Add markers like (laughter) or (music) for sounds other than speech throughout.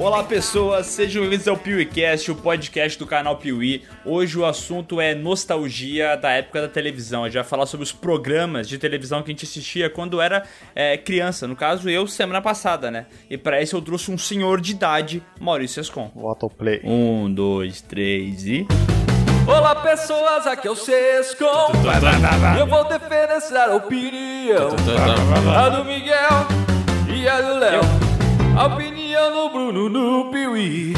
Olá pessoas, sejam bem-vindos ao PeeWeeCast, o podcast do canal Piuí. Hoje o assunto é nostalgia da época da televisão. A gente vai falar sobre os programas de televisão que a gente assistia quando era é, criança. No caso, eu, semana passada, né? E para isso eu trouxe um senhor de idade, Maurício Escon. O autoplay. Um, dois, três e... Olá pessoas, aqui é o Sescom Eu vou defender a opinião A do Miguel e a do Léo A opinião do Bruno no Piuí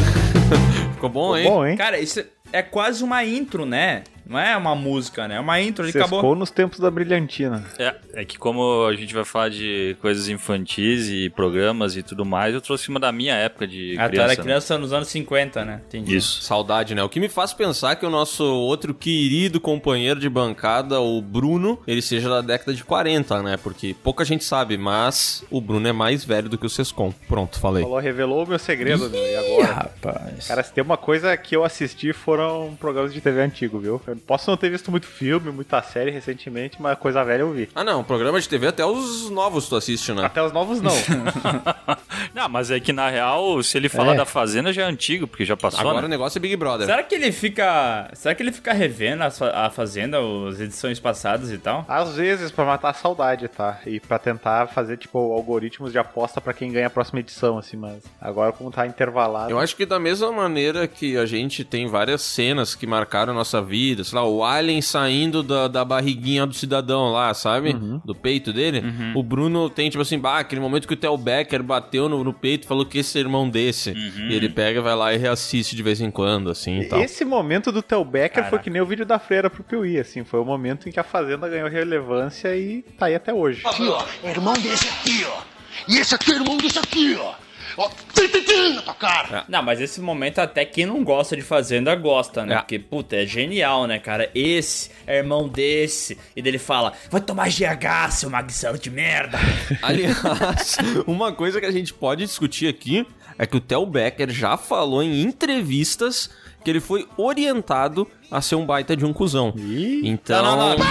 Ficou bom, hein? Bom, hein? Cara, isso é quase uma intro, né? Não é uma música, né? É uma intro, ele Sescou acabou... nos tempos da brilhantina. É, é que como a gente vai falar de coisas infantis e programas e tudo mais, eu trouxe uma da minha época de Ah, tu criança. era criança nos anos 50, né? Entendi. né? Isso. Saudade, né? O que me faz pensar que o nosso outro querido companheiro de bancada, o Bruno, ele seja da década de 40, né? Porque pouca gente sabe, mas o Bruno é mais velho do que o Sescom. Pronto, falei. Falou, revelou o meu segredo, meu. E agora? Rapaz. Cara, se tem uma coisa que eu assisti foram programas de TV antigo, viu? Eu posso não ter visto muito filme, muita série recentemente, mas coisa velha eu vi. Ah, não, programa de TV até os novos tu assiste, né? Até os novos não. (laughs) Não, mas é que na real, se ele falar É. da Fazenda já é antigo, porque já passou, Agora o né? negócio é Big Brother. Será que ele fica. Será que ele fica revendo a, a Fazenda, as edições passadas e tal? Às vezes pra matar a saudade, tá? E pra tentar fazer, tipo, algoritmos de aposta pra quem ganha a próxima edição, assim, mas agora como tá intervalado. Eu acho que da mesma maneira que a gente tem várias cenas que marcaram a nossa vida, sei lá, o Alien saindo da, da barriguinha do cidadão lá, sabe? Do peito dele. O Bruno tem, tipo assim, bah, aquele momento que o Theo Becker bateu no, no peito e falou que esse é irmão desse. E ele pega, vai lá e reassiste de vez em quando, assim e tal. Esse momento do Theo Becker foi Caraca. que nem o vídeo da freira pro Piuí, assim. Foi o momento em que a Fazenda ganhou relevância e tá aí até hoje. aqui, ó. Irmão desse aqui, ó. E esse aqui é irmão desse aqui, ó. Ó, tim, tim, tim, na tua cara. Não, mas esse momento até quem não gosta de Fazenda gosta, né? É. Porque, puta, é genial, né, cara? Esse é irmão desse. E dele fala: vai tomar GH, seu magricelo de merda. (laughs) Aliás, uma coisa que a gente pode discutir aqui é que o Theo Becker já falou em entrevistas que ele foi orientado a ser um baita de um cuzão. Então, Não, não, não.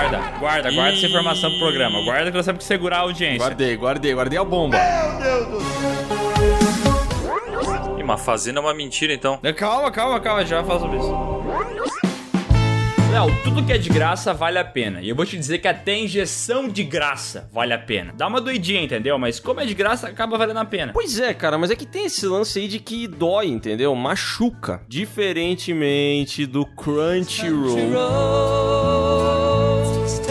Guarda, guarda, guarda essa informação pro programa. Guarda que nós temos que segurar a audiência. guardei, guardei, guardei a bomba. E uma Fazenda é uma mentira, então. Calma, calma, calma, já fala sobre isso. Léo, tudo que é de graça vale a pena. E eu vou te dizer que até injeção de graça vale a pena. Dá uma doidinha, entendeu? Mas como é de graça, acaba valendo a pena. Pois é, cara, mas é que tem esse lance aí de que dói, entendeu? Machuca. Diferentemente do Crunchyroll.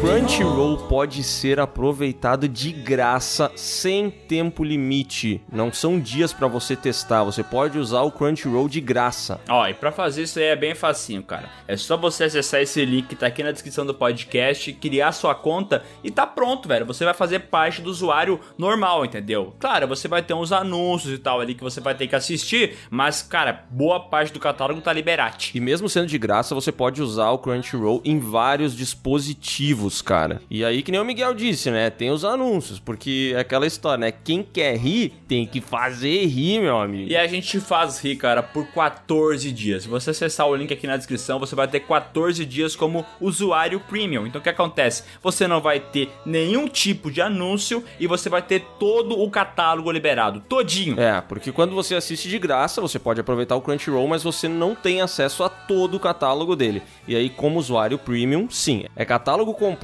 Crunchyroll pode ser aproveitado de graça sem tempo limite. Não são dias pra você testar. Você pode usar o Crunchyroll de graça. Ó, e pra fazer isso aí é bem facinho, cara. É só você acessar esse link que tá aqui na descrição do podcast, criar sua conta e tá pronto, velho. Você vai fazer parte do usuário normal, entendeu? Claro, você vai ter uns anúncios e tal ali que você vai ter que assistir, mas, cara, boa parte do catálogo tá liberate. E mesmo sendo de graça, você pode usar o Crunchyroll em vários dispositivos, cara. E aí, que nem o Miguel disse, né? Tem os anúncios, porque é aquela história, né? Quem quer rir, tem que fazer rir, meu amigo. E a gente faz rir, cara, por 14 dias. Se você acessar o link aqui na descrição, você vai ter 14 dias como usuário premium. Então o que acontece? Você não vai ter nenhum tipo de anúncio e você vai ter todo o catálogo liberado, todinho. É, porque quando você assiste de graça, você pode aproveitar o Crunchyroll, mas você não tem acesso a todo o catálogo dele. E aí, como usuário premium, sim, é catálogo completo,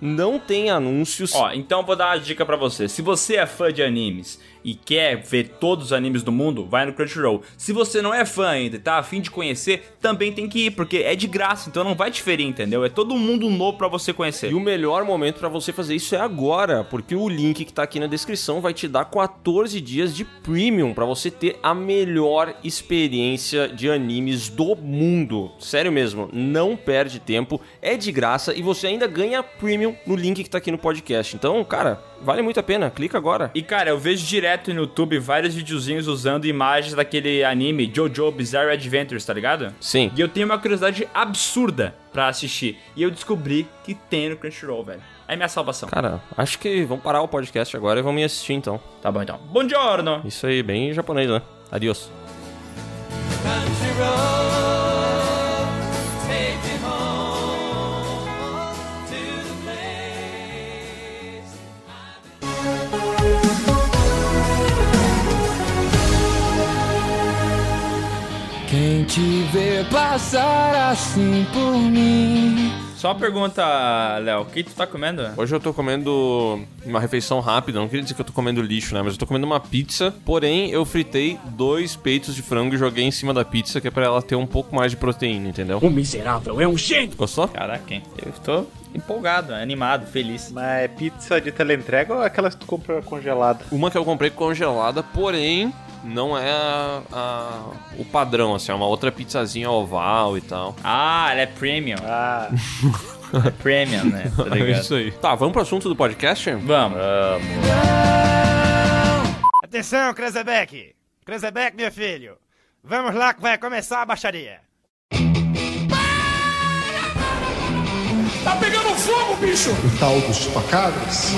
não tem anúncios. Ó, então vou dar uma dica pra você. Se você é fã de animes e quer ver todos os animes do mundo, vai no Crunchyroll. Se você não é fã ainda e tá afim de conhecer, também tem que ir, porque é de graça, então não vai diferir, entendeu? É todo mundo novo pra você conhecer. E o melhor momento pra você fazer isso é agora, porque o link que tá aqui na descrição vai te dar 14 dias de premium pra você ter a melhor experiência de animes do mundo. Sério mesmo, não perde tempo, é de graça e você ainda ganha premium no link que tá aqui no podcast. Então, cara, vale muito a pena, clica agora. E cara, eu vejo direto no YouTube vários videozinhos usando imagens daquele anime Jojo Bizarre Adventures, tá ligado? Sim. E eu tenho uma curiosidade absurda pra assistir. E eu descobri que tem no Crunchyroll, velho. É minha salvação. Cara, acho que vamos parar o podcast agora e vamos me assistir então. Tá bom então. Buongiorno! Isso aí, bem japonês, né? Adiós. Te ver passar assim por mim. Só uma pergunta, Léo, o que tu tá comendo? Hoje eu tô comendo uma refeição rápida, não queria dizer que eu tô comendo lixo, né? Mas eu tô comendo uma pizza, porém eu fritei dois peitos de frango e joguei em cima da pizza, que é pra ela ter um pouco mais de proteína, entendeu? O miserável é um gênio. Gostou? Caraca, hein? Eu estou empolgado, animado, feliz. Mas é pizza de teleentrega ou é aquelas que tu compra congelada? Uma que eu comprei congelada, porém não é a- a- o padrão, assim, é uma outra pizzazinha oval e tal. Ah, ela é premium. Ah, É premium, né? Tá (laughs) É isso aí. Tá, vamos pro assunto do podcast? Vamos. Atenção, Krezebeck. Krezebeck, meu filho. Vamos lá que vai começar a baixaria. Tá pegando fogo, bicho! O tal dos facadas.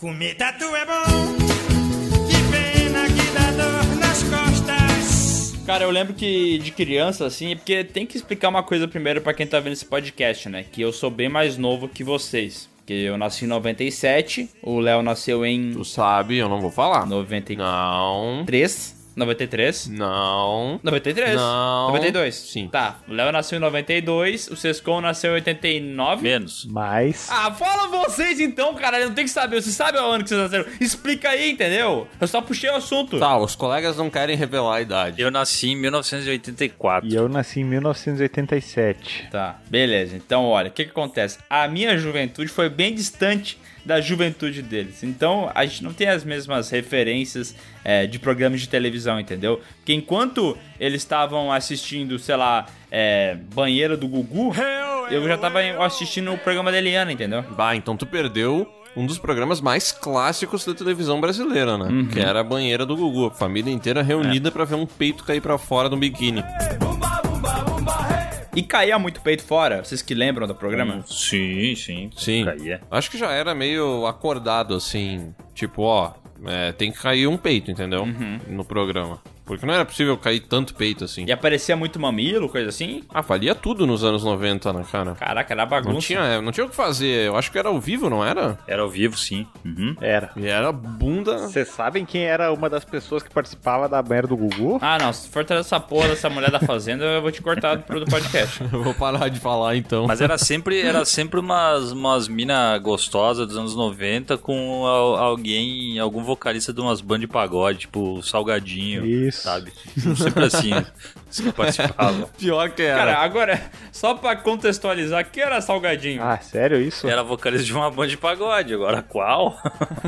Comer tatu é bom. Que pena que dá dor nas costas. Cara, eu lembro que de criança, assim, é porque tem que explicar uma coisa primeiro pra quem tá vendo esse podcast, né? Que eu sou bem mais novo que vocês. Porque eu nasci em 97, o Léo nasceu em Tu sabe, eu não vou falar. 93. Não. 93? Não. 93? Não. 92? Sim. Tá, o Léo nasceu em 92, o Sescon nasceu em 89. Menos. mas. Ah, fala vocês então, cara, não tem que saber. Você sabe o ano que vocês nasceram. Explica aí, entendeu? Eu só puxei o assunto. Tá, os colegas não querem revelar a idade. Eu nasci em 1984. E eu nasci em 1987. Tá, beleza. Então, olha, o que que acontece? A minha juventude foi bem distante da juventude deles. Então, a gente não tem as mesmas referências é, de programas de televisão, entendeu? Porque enquanto eles estavam assistindo, sei lá, é, Banheira do Gugu, eu já tava assistindo o programa da Eliana, entendeu? Bah, então tu perdeu um dos programas mais clássicos da televisão brasileira, né? Uhum. Que era a banheira do Gugu. A família inteira reunida pra ver um peito cair pra fora do biquíni. E caía muito peito fora, vocês que lembram do programa? Sim, sim. Sim. Caía. Acho que já era meio acordado, assim. Tipo, ó, é, tem que cair um peito, entendeu? Uhum. No programa. Porque não era possível cair tanto peito assim. E aparecia muito mamilo, coisa assim? Ah, valia tudo nos anos 90, né, cara? Caraca, era bagunça. Não tinha, não tinha o que fazer. Eu acho que era ao vivo, não era? Era ao vivo, sim. Uhum. Era. E era bunda. Vocês sabem quem era uma das pessoas que participava da banheira do Gugu? Ah, não, se for trazer essa porra dessa mulher da fazenda, eu vou te cortar do do podcast. (laughs) Eu vou parar de falar então. Mas era sempre, era sempre umas, umas mina gostosas dos anos 90 com al- alguém, algum vocalista de umas bandas de pagode, tipo Salgadinho, Isso. Sabe? Sempre assim, os que participavam. (laughs) pior que era. Cara, agora, só pra contextualizar, que era Salgadinho? Ah, sério isso? Era vocalista de uma banda de pagode, agora qual?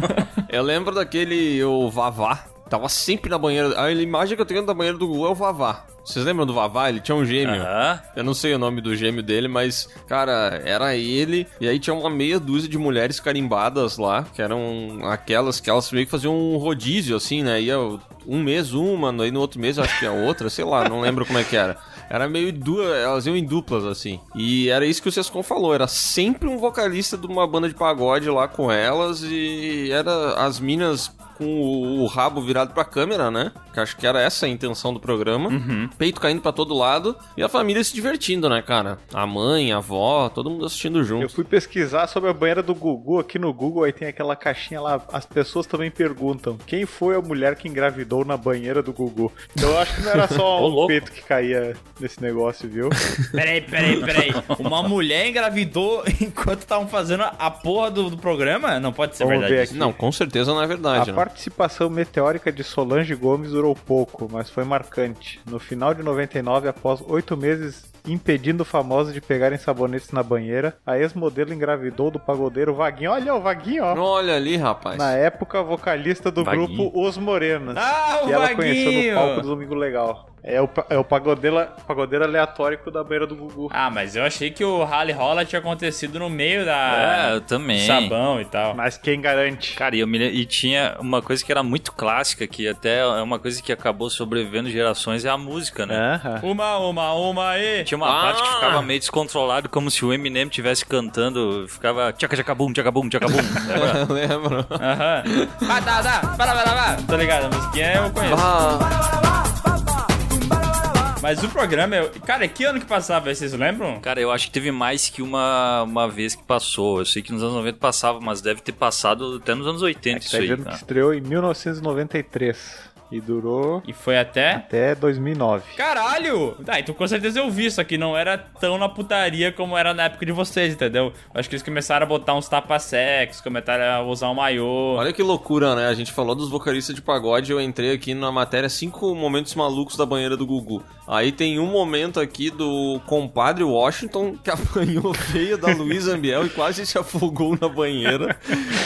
(laughs) Eu lembro daquele o Vavá. Tava sempre na banheira. A imagem que eu tenho da banheira do Gugu é o Vavá. Vocês lembram do Vavá? Ele tinha um gêmeo. Aham. Eu não sei o nome do gêmeo dele, mas, cara, era ele. E aí tinha uma meia dúzia de mulheres carimbadas lá, que eram aquelas que elas meio que faziam um rodízio, assim, né? Ia um mês uma, aí no outro mês eu acho que a outra, sei lá, não lembro como é que era. Era meio duas, elas iam em duplas, assim. E era isso que o Sescon falou, era sempre um vocalista de uma banda de pagode lá com elas e era as minas com o, o rabo virado pra câmera, né? Que acho que era essa a intenção do programa. Peito caindo pra todo lado e a família se divertindo, né, cara? A mãe, a avó, todo mundo assistindo Eu junto. fui pesquisar sobre a banheira do Gugu aqui no Google, aí tem aquela caixinha lá. As pessoas também perguntam: quem foi a mulher que engravidou na banheira do Gugu? Então eu acho que não era só (laughs) um louco. peito que caía nesse negócio, viu? (laughs) Peraí, peraí, peraí. Uma mulher engravidou (laughs) enquanto estavam fazendo a porra do, do programa? Não pode ser Vamos verdade. Não, com certeza não é verdade, A né? participação meteórica de Solange Gomes durou pouco, mas foi marcante. No final de 99, após oito meses impedindo famosos de pegarem sabonetes na banheira, a ex-modelo engravidou do pagodeiro Vaguinho. Olha o Vaguinho, ó. Olha ali, rapaz. Na época, vocalista do Vaguinho. grupo Os Morenas. Ah, o que ela conheceu no palco do Domingo Legal. É o, é o pagodeiro, pagodeiro aleatório da banheira do Gugu. Ah, mas eu achei que o Rally Rolla tinha acontecido no meio da. É, eu também. Sabão e tal. Mas quem garante? Cara, e, eu me e tinha uma coisa que era muito clássica, que até é uma coisa que acabou sobrevivendo gerações, é a música, né? Aham. Uma, uma, uma e. Tinha uma Ah! parte que ficava meio descontrolado, como se o Eminem estivesse cantando, ficava tchaca tchacabum, tchacabum, tchacabum. (laughs) Lembro. Aham. Ah, tá, tá. Ligado, a musiquinha eu conheço. Ah, Mas o programa, eu... cara, que ano que passava, vocês lembram? Cara, eu acho que teve mais que uma, uma vez que passou. Eu sei que nos anos 90 passava, mas deve ter passado até nos anos 80 isso Tá aí. dizendo que Tá? estreou em 1993. E durou E foi até. até 2009. Caralho! Tá, então com certeza eu vi, só que não era tão na putaria como era na época de vocês, entendeu? Eu acho que eles começaram a botar uns tapa-sexos, começaram a usar um maiô. Olha que loucura, né? A gente falou dos vocalistas de pagode, eu entrei aqui na matéria cinco momentos malucos da banheira do Gugu. Aí tem um momento aqui do compadre Washington que (laughs) apanhou feio da Luísa Ambiel e quase se afogou na banheira.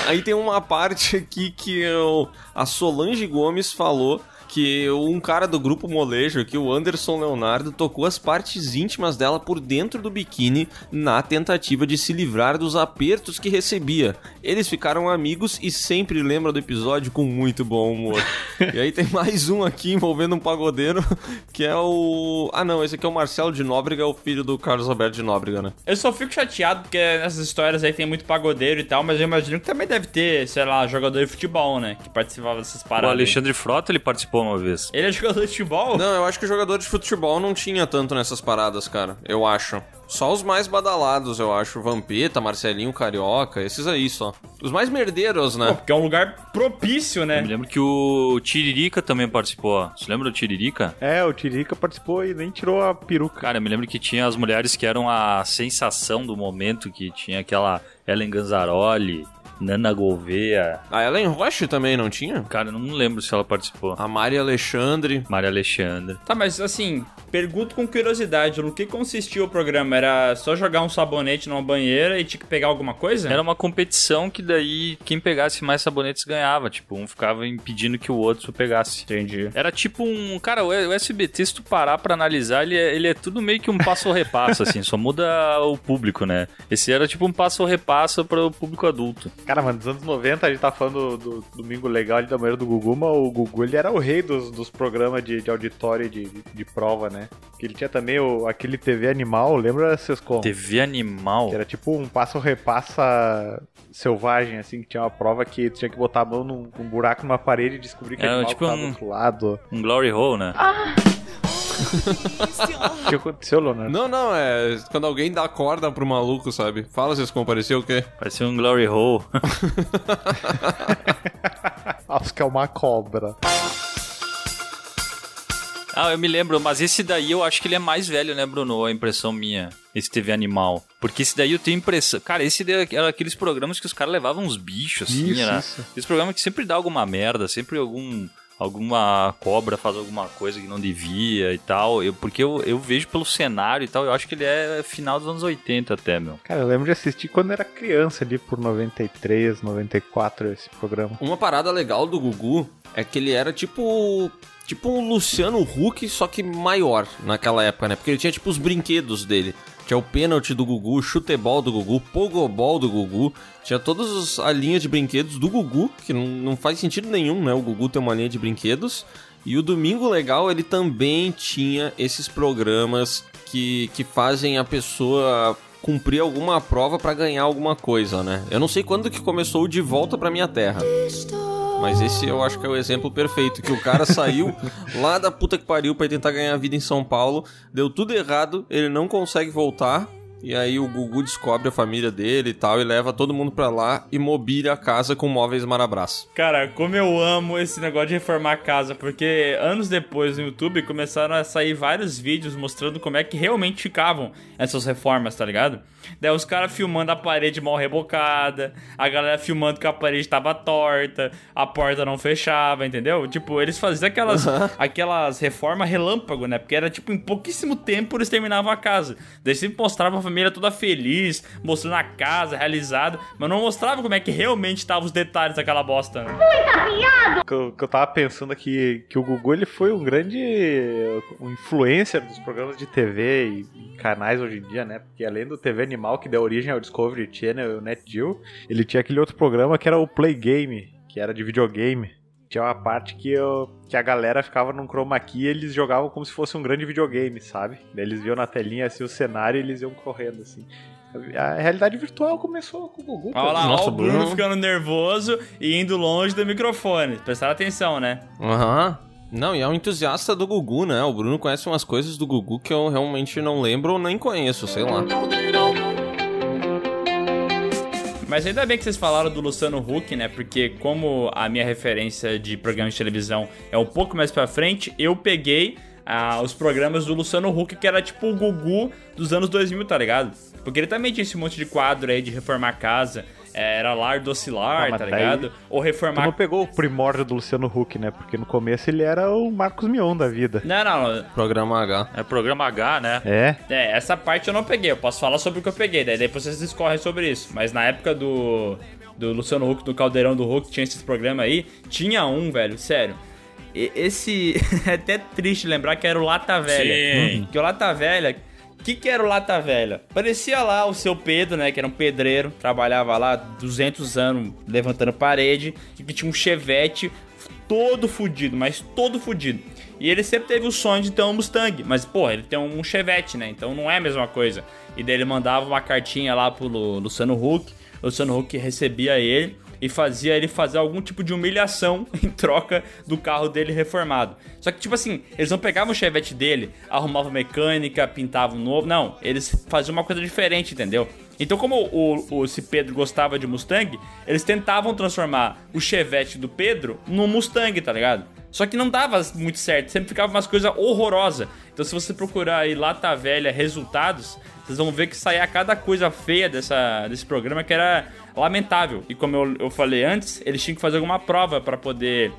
Aí tem uma parte aqui que eu, a Solange Gomes falou que um cara do grupo Molejo, que o Anderson Leonardo, tocou as partes íntimas dela por dentro do biquíni na tentativa de se livrar dos apertos que recebia. Eles ficaram amigos e sempre lembram do episódio com muito bom humor. (laughs) e aí tem mais um aqui envolvendo um pagodeiro, que é o... Ah não, esse aqui é o Marcelo de Nóbrega, o filho do Carlos Alberto de Nóbrega, né? Eu só fico chateado porque nessas histórias aí tem muito pagodeiro e tal, mas eu imagino que também deve ter, sei lá, jogador de futebol, né? Que participava dessas O paradas. aí. Alexandre Frota, ele participou uma vez. Ele é jogador de futebol? Não, eu acho que o jogador de futebol não tinha tanto nessas paradas, cara. Eu acho. Só os mais badalados, eu acho. Vampeta, Marcelinho Carioca, esses aí só. Os mais merdeiros, Pô, né? porque é um lugar propício, Eu né? me lembro que o Tiririca também participou. Você lembra do Tiririca? É, o Tirica participou e nem tirou a peruca. Cara, eu me lembro que tinha as mulheres que eram a sensação do momento, que tinha aquela Ellen Ganzaroli, Nana Gouveia. A Ellen Roche também não tinha? Cara, eu não lembro se ela participou. A Mari Alexandre. Maria Alexandra. Tá, mas assim, pergunto com curiosidade, no que consistia o programa? Era só jogar um sabonete numa banheira e tinha que pegar alguma coisa? Era uma competição que daí quem pegasse mais sabonetes ganhava. Tipo, um ficava impedindo que o outro pegasse. Entendi. Era tipo um. Cara, o o SBT, se tu parar pra analisar, ele é, ele é tudo meio que um passo ou repasso, assim, só muda o público, né? Esse era tipo um passo ou repasso para o público adulto. Cara, mano, dos anos 90 a gente tá falando do, do Domingo Legal ali da banheira do Gugu, mas o Gugu ele era o rei dos, dos programas de, de auditório e de, de prova, né? Que ele tinha também o, aquele TV Animal, lembra, Sescom? TV Animal. Que era tipo um passo repassa selvagem, assim, que tinha uma prova que tu tinha que botar a mão num, num buraco numa parede e descobrir que Era animal tipo um- do outro lado. Um Glory Hole, né? O que aconteceu, Leonardo? Não, não, é quando alguém dá corda pro maluco, sabe? Fala, vocês compareceu o quê? Parecia um Glory Hole. (laughs) Acho que é uma cobra. ah, eu me lembro, mas esse daí eu acho que ele é mais velho, né, Bruno? A impressão minha. Esse TV Animal. Porque esse daí eu tenho impressão. Cara, esse daí era aqueles programas que os caras levavam uns bichos, assim, Isso, era. isso. Esse programa que sempre dá alguma merda, sempre algum. Alguma cobra faz alguma coisa que não devia e tal. Eu, porque eu, eu vejo pelo cenário e tal, eu acho que ele é final dos anos 80 até, meu. Cara, eu lembro de assistir quando era criança ali por 93, 94 esse programa. Uma parada legal do Gugu é que ele era tipo. Tipo um Luciano Huck, só que maior naquela época, né? Porque ele tinha tipo os brinquedos dele. Tinha o pênalti do Gugu, o chutebol do Gugu, pogobol do Gugu. Tinha todas a linha de brinquedos do Gugu, que não, não faz sentido nenhum, né? O Gugu tem uma linha de brinquedos. E o Domingo Legal, ele também tinha esses programas que, que fazem a pessoa cumprir alguma prova pra ganhar alguma coisa, né? Eu não sei quando que começou o De Volta Pra Minha Terra. Mas esse eu acho que é o exemplo perfeito, que o cara (laughs) saiu lá da puta que pariu pra tentar ganhar vida em São Paulo, deu tudo errado, ele não consegue voltar, e aí o Gugu descobre a família dele e tal, e leva todo mundo pra lá e mobília a casa com móveis Marabras. Cara, como eu amo esse negócio de reformar a casa, porque anos depois no YouTube começaram a sair vários vídeos mostrando como é que realmente ficavam essas reformas, tá ligado? Daí os caras filmando a parede mal rebocada, a galera filmando que a parede tava torta, a porta não fechava, entendeu? Tipo, eles faziam aquelas, aquelas reformas relâmpago, né? Porque era tipo, em pouquíssimo tempo eles terminavam a casa. Daí sempre mostrava a família toda feliz, mostrando a casa realizada, mas não mostrava como é que realmente estavam os detalhes daquela bosta. né? que eu, que eu tava pensando aqui que o Gugu ele foi um grande um influencer dos programas de TV e, e canais hoje em dia, né? Porque além do TV Animal que deu origem ao Discovery Channel e o NetGeo, ele tinha aquele outro programa que era o Play Game, que era de videogame. Tinha uma parte que, eu, que a galera ficava num chroma key e eles jogavam como se fosse um grande videogame, sabe? Daí eles viam na telinha assim o cenário e eles iam correndo assim. A realidade virtual começou com o Gugu. Olha lá, Nossa, ó, o Bruno Bruno. ficando nervoso e indo longe do microfone. Prestaram atenção, né? Aham. Não, e é um entusiasta do Gugu, né? O Bruno conhece umas coisas do Gugu que eu realmente não lembro ou nem conheço, sei lá. Mas ainda bem que vocês falaram do Luciano Huck, né? Porque como a minha referência de programa de televisão é um pouco mais pra frente, eu peguei ah, os programas do Luciano Huck, que era tipo o Gugu dos anos 2000, tá ligado? Porque ele também tinha esse monte de quadro aí de reformar casa. É, Era lar docilar, Ah, tá ligado? Ou Tu reformar não pegou o primórdio do Luciano Huck, né? Porque no começo ele era o Marcos Mion da vida. Não, não, Programa H. É programa H, né? É, É, essa parte eu não peguei. Eu posso falar sobre o que eu peguei, daí depois vocês discorrem sobre isso. Mas na época do, do Luciano Huck, do Caldeirão do Huck, tinha esses programas aí. Tinha um, velho, sério. E- Esse. (laughs) é até triste lembrar que era o Lata Velha. Sim. Que o Lata Velha. Que, que era o Lata Velha? Parecia lá o seu Pedro, né? Que era um pedreiro, trabalhava lá 200 anos levantando parede, e que tinha um chevette todo fudido, mas todo fudido. E ele sempre teve o sonho de ter um Mustang, mas, pô, ele tem um Chevette, né? Então não é a mesma coisa. E daí ele mandava uma cartinha lá pro Lu- Luciano Huck, o Luciano Huck recebia ele e fazia ele fazer algum tipo de humilhação (laughs) em troca do carro dele reformado. Só que, tipo assim, eles não pegavam o Chevette dele, arrumavam mecânica, pintavam novo, não. Eles faziam uma coisa diferente, entendeu? Então, como o, o, esse Pedro gostava de Mustang, eles tentavam transformar o Chevette do Pedro num Mustang, tá ligado? Só que não dava muito certo, sempre ficava umas coisas horrorosas. Então, se você procurar aí Lata Velha resultados, vocês vão ver que saía cada coisa feia dessa, desse programa que era lamentável. E como eu, eu falei antes, eles tinham que fazer alguma prova pra poder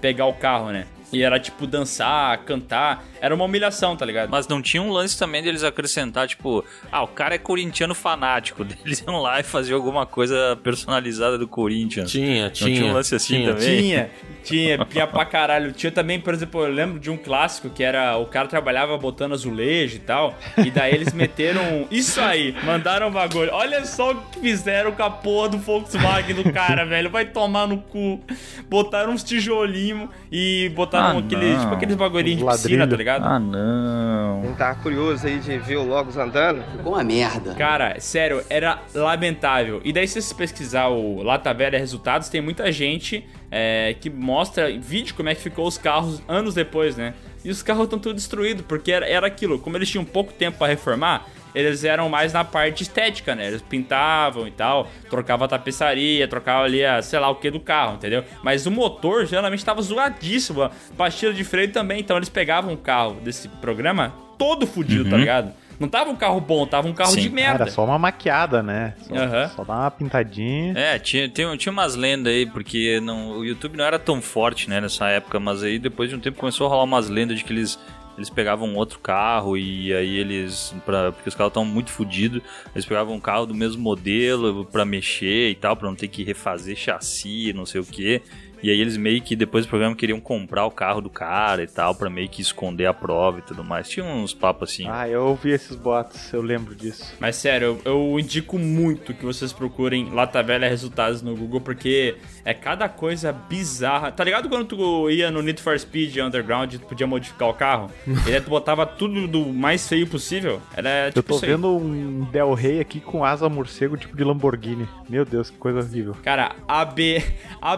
pegar o carro, né? E era tipo dançar, cantar. Era uma humilhação, tá ligado? Mas não tinha um lance também deles acrescentar, tipo, ah, o cara é corintiano fanático. (laughs) Eles iam lá e faziam alguma coisa personalizada do Corinthians. Tinha, Não tinha. tinha um lance assim tinha. também? Tinha, tinha, (laughs) tinha pra caralho. Tinha também, por exemplo, eu lembro de um clássico que era o cara trabalhava botando azulejo e tal. E daí eles meteram (laughs) isso aí, mandaram um bagulho. Olha só o que fizeram com a porra do Volkswagen do cara, velho. Vai tomar no cu. Botaram uns tijolinhos e botaram Ah, tipo aqueles bagulhinhos de piscina, tá ligado? Ah, não. Não tá curioso aí de ver o Logos andando? Ficou uma merda. Cara, sério, era lamentável. E daí, se você pesquisar o Lata Velha Resultados, tem muita gente é, que mostra vídeo como é que ficou os carros anos depois, né? E os carros estão tudo destruídos, porque era, era aquilo. Como eles tinham pouco tempo pra reformar, eles eram mais na parte estética, né? Eles pintavam e tal, trocava a tapeçaria, trocava ali a sei lá o que do carro, entendeu? Mas o motor geralmente tava zoadíssimo, a pastilha de freio também. Então eles pegavam o carro desse programa todo fudido, tá ligado? Não tava um carro bom, tava um carro Sim. de merda. era só uma maquiada, né? Só, Aham. só dar uma pintadinha. É, tinha, tinha, tinha umas lendas aí, porque não, o YouTube não era tão forte, né, nessa época, mas aí depois de um tempo começou a rolar umas lendas de que eles, eles pegavam outro carro e aí eles, pra, porque os carros estavam muito fodidos, eles pegavam um carro do mesmo modelo pra mexer e tal, pra não ter que refazer chassi, não sei o que. E aí eles meio que depois do programa queriam comprar o carro do cara e tal, pra meio que esconder a prova e tudo mais. Tinha uns papos assim. Ah, eu ouvi esses boatos, eu lembro disso. Mas sério, eu, eu indico muito que vocês procurem Lata Velha Resultados no Google, porque é cada coisa bizarra. Tá ligado quando tu ia no Need for Speed Underground e tu podia modificar o carro? (laughs) e aí tu botava tudo do mais feio possível? Era tipo Eu tô isso aí. vendo um Del Rey aqui com asa morcego tipo de Lamborghini. Meu Deus, que coisa horrível. Cara, a, B, a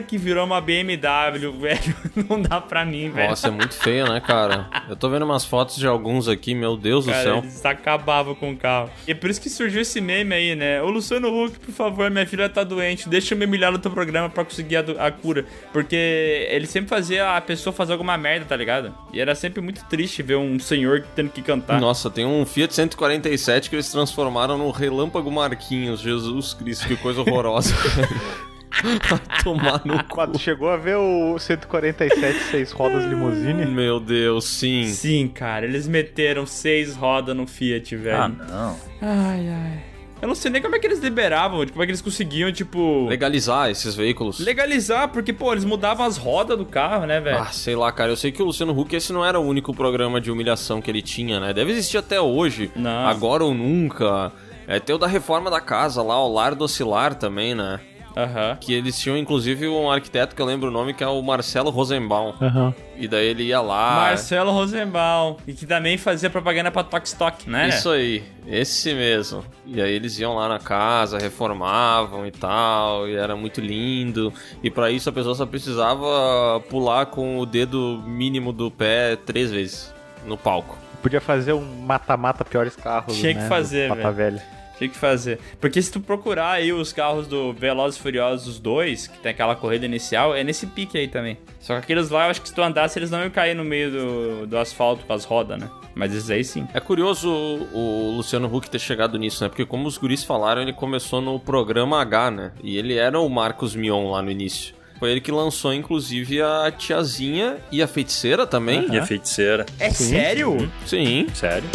Que virou uma BMW, (laughs) velho, não dá pra mim, velho. Nossa, é muito feio, né, cara? Eu tô vendo umas fotos de alguns aqui, meu Deus do Cara, céu. eles acabavam com o carro. E é por isso que surgiu esse meme aí, né? Ô Luciano Huck, por favor, minha filha tá doente, deixa eu me humilhar no teu programa pra conseguir a, do- a cura. Porque ele sempre fazia a pessoa fazer alguma merda, tá ligado? E era sempre muito triste ver um senhor tendo que cantar. Nossa, tem um Fiat 147 que eles transformaram no Relâmpago Marquinhos. Jesus Cristo, que coisa horrorosa. (laughs) (laughs) Tomar no (laughs) cu. Mas chegou a ver o 147 seis rodas limusine? Meu Deus, sim. Sim, cara, eles meteram seis rodas no Fiat, velho. Ah, não. Ai, ai. Eu não sei nem como é que eles liberavam, como é que eles conseguiam, tipo. Legalizar esses veículos. Legalizar, porque, pô, eles mudavam as rodas do carro, né, velho? Ah, sei lá, cara. Eu sei que o Luciano Huck, esse não era o único programa de humilhação que ele tinha, né? Deve existir até hoje. Não. Agora ou nunca. É, tem o da reforma da casa lá, o Lar do Oscilar também, né? Aham. Que eles tinham, inclusive, um arquiteto que eu lembro o nome, que é o Marcelo Rosenbaum. Aham. E daí ele ia lá... Marcelo Rosenbaum. E que também fazia propaganda pra Tok Stock, né? Isso aí, esse mesmo. E aí eles iam lá na casa, reformavam e tal, e era muito lindo. E pra isso a pessoa só precisava pular com o dedo mínimo do pé três vezes no palco. Podia fazer um mata-mata piores carros, Tinha que né, fazer, Mata Velha. Tinha que fazer. Porque se tu procurar aí os carros do Velozes e Furiosos 2, que tem aquela corrida inicial, é nesse pique aí também. Só que aqueles lá, eu acho que se tu andasse, eles não iam cair no meio do, do asfalto com as rodas, né? Mas esses aí sim. É curioso o, o Luciano Huck ter chegado nisso, né? Porque como os guris falaram, ele começou no programa H, né? E ele era o Marcos Mion lá no início. Foi ele que lançou, inclusive, a tiazinha e a feiticeira também. E a feiticeira. É sério? Sim. Sério?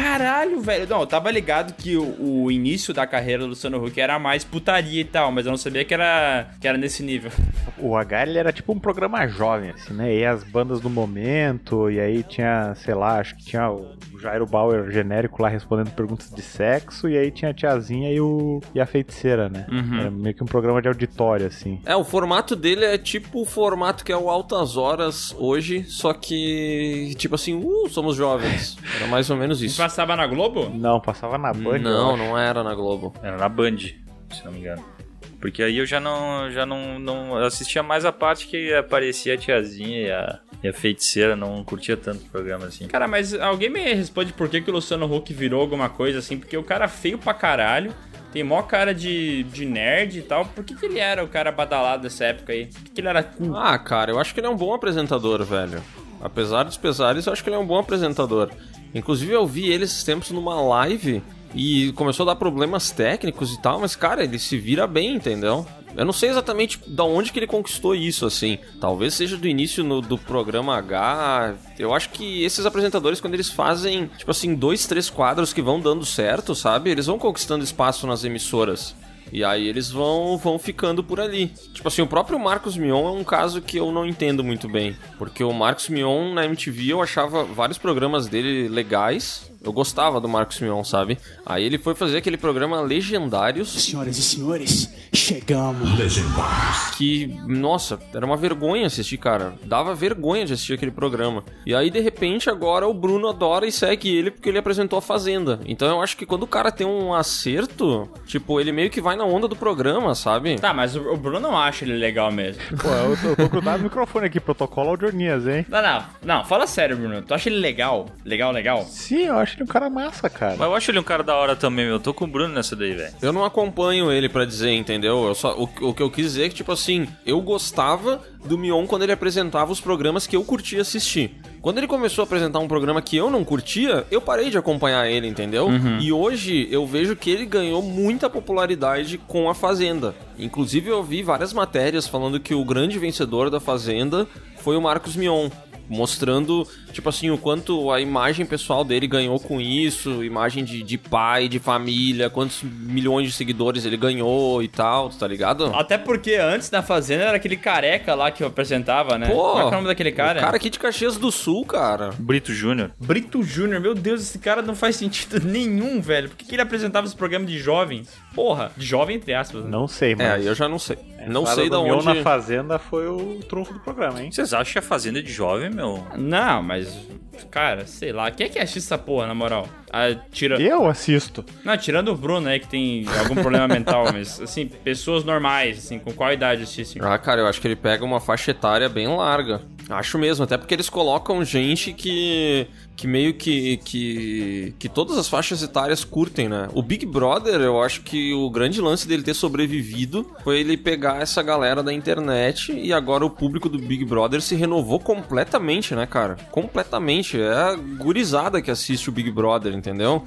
Caralho, velho. Não, eu tava ligado que o, o início da carreira do Luciano Huck era mais putaria e tal, mas eu não sabia que era, que era nesse nível. O H era tipo um programa jovem, assim, né? E as bandas do momento, e aí tinha, sei lá, acho que tinha o Jairo Bauer genérico lá respondendo perguntas de sexo, e aí tinha a tiazinha e, o, e a feiticeira, né? Era meio que um programa de auditório, assim. É, o formato dele é tipo o formato que é o Altas Horas hoje, só que, tipo assim, uh, somos jovens. (laughs) Era mais ou menos isso. Passava na Globo? Não, passava na Band. Não, não era na Globo. Era na Band, se não me engano. Porque aí eu já não, já não, não assistia mais a parte que aparecia a tiazinha e a, e a feiticeira, não curtia tanto o programa assim. Cara, mas alguém me responde por que, que o Luciano Huck virou alguma coisa assim? Porque o cara é feio pra caralho, tem mó cara de, de nerd e tal. Por que, que ele era o cara badalado dessa época aí? Por que, que ele era cool? Ah, cara, eu acho que ele é um bom apresentador, velho. Apesar dos pesares, eu acho que ele é um bom apresentador. Inclusive, eu vi ele esses tempos numa live e começou a dar problemas técnicos e tal, mas, cara, ele se vira bem, entendeu? Eu não sei exatamente da onde que ele conquistou isso, assim. Talvez seja do início no- do programa H. Eu acho que esses apresentadores, quando eles fazem, tipo assim, dois, três quadros que vão dando certo, sabe? Eles vão conquistando espaço nas emissoras. E aí eles vão, vão ficando por ali. Tipo assim, o próprio Marcos Mion é um caso que eu não entendo muito bem. Porque o Marcos Mion na MTV eu achava vários programas dele legais. Eu gostava do Marcos Mion, sabe? Aí ele foi fazer aquele programa Legendários, Senhoras e senhores, chegamos. que, nossa, era uma vergonha assistir, cara. Dava vergonha de assistir aquele programa. E aí, de repente, agora o Bruno adora e segue ele porque ele apresentou a Fazenda. Então eu acho que quando o cara tem um acerto, tipo, ele meio que vai na onda do programa, sabe? Tá, mas o, Bruno não acha ele legal mesmo. Pô, eu tô, eu tô grudado no microfone aqui, protocolo Audiornias, hein? Não, não, não, fala sério, Bruno. Tu acha ele legal? Legal, legal? Sim, eu acho ele um cara massa, cara. Mas eu acho ele um cara da hora também, meu. Eu tô com o Bruno nessa daí, velho. Eu não acompanho ele pra dizer, entendeu? Eu só, o, o que eu quis dizer é que, tipo assim, eu gostava do Mion quando ele apresentava os programas que eu curtia assistir. Quando ele começou a apresentar um programa que eu não curtia, eu parei de acompanhar ele, entendeu? E hoje eu vejo que ele ganhou muita popularidade com a Fazenda. Inclusive eu vi várias matérias falando que o grande vencedor da Fazenda foi o Marcos Mion. Mostrando, tipo assim, o quanto a imagem pessoal dele ganhou com isso, imagem de, de pai, de família, quantos milhões de seguidores ele ganhou e tal, tá ligado? Até porque antes da Fazenda era aquele careca lá que eu apresentava, né? Pô, Qual é que é o nome daquele cara? O cara aqui de Caxias do Sul, cara. Brito Júnior. Brito Júnior, meu Deus, esse cara não faz sentido (laughs) nenhum, velho. Por que, que ele apresentava esse programa de jovens? Porra, de jovem entre aspas. Né? Não sei, É, mas... aí eu já não sei. Não sei da Mion onde. na Fazenda foi o trunfo do programa, hein? Vocês acham que a Fazenda é de jovem, meu? Não, mas. Cara, sei lá. Quem é que assiste essa porra, na moral? Ah, tira... Eu assisto. Não, tirando o Bruno aí, que tem algum problema mental, (laughs) mas, assim, pessoas normais, assim, com qual idade assistem? Ah, cara, eu acho que ele pega uma faixa etária bem larga. Acho mesmo, até porque eles colocam gente que que meio que que que todas as faixas etárias curtem, né? O Big Brother, eu acho que o grande lance dele ter sobrevivido foi ele pegar essa galera da internet e agora o público do Big Brother se renovou completamente, né, cara? Completamente. É a gurizada que assiste o Big Brother, entendeu?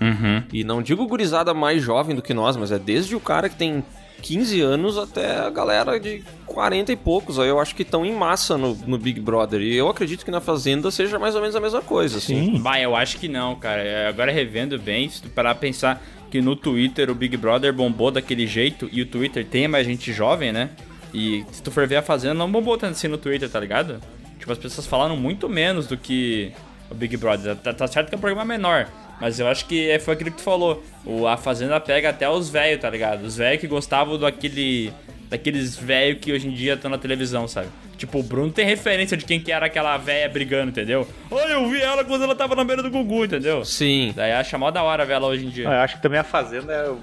E não digo gurizada mais jovem do que nós, mas é desde o cara que tem 15 anos até a galera de 40 e poucos. Aí eu acho que estão em massa no, no Big Brother. E eu acredito que na Fazenda seja mais ou menos a mesma coisa, assim. Bah, eu acho que não, cara. É, Agora revendo bem, se tu parar pensar que no Twitter o Big Brother bombou daquele jeito e o Twitter tem mais gente jovem, né? E se tu for ver a Fazenda, não bombou tanto assim no Twitter, tá ligado? Tipo, as pessoas falaram muito menos do que o Big Brother. Tá, tá certo que é um programa menor, mas eu acho que é- foi aquilo que tu falou. O, a Fazenda pega até os velhos, tá ligado? Os velhos que gostavam daquele, daqueles velhos que hoje em dia estão na televisão, sabe? Tipo, o Bruno tem referência de quem que era aquela véia brigando, entendeu? Olha, eu vi ela quando ela tava na beira do Gugu, entendeu? Sim. Daí acha mó da hora ver ela hoje em dia. Ah, eu acho que também a Fazenda é o-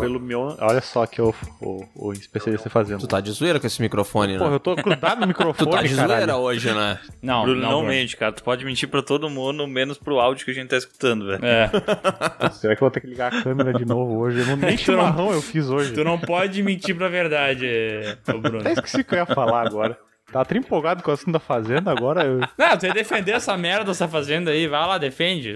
pelo Mion. Olha só que o, o, o especialista fazendo. Tu tá de zoeira com esse microfone, né? Porra, eu tô grudado no (laughs) tu microfone, tá de zoeira caralho. hoje, né? Não, Bruno, não, não, Bruno. mente, cara. Tu pode mentir pra todo mundo, menos pro áudio que a gente tá escutando, velho. É, (laughs) Será que eu vou ter que ligar a câmera de novo hoje? Eu não, nem (laughs) chimarrão eu fiz hoje. tu não pode mentir pra verdade, Bruno. Até esqueci o que eu ia falar agora. Tava até empolgado com o assunto da Fazenda, agora eu... Não, ia defender essa merda dessa fazenda aí, vai lá, defende.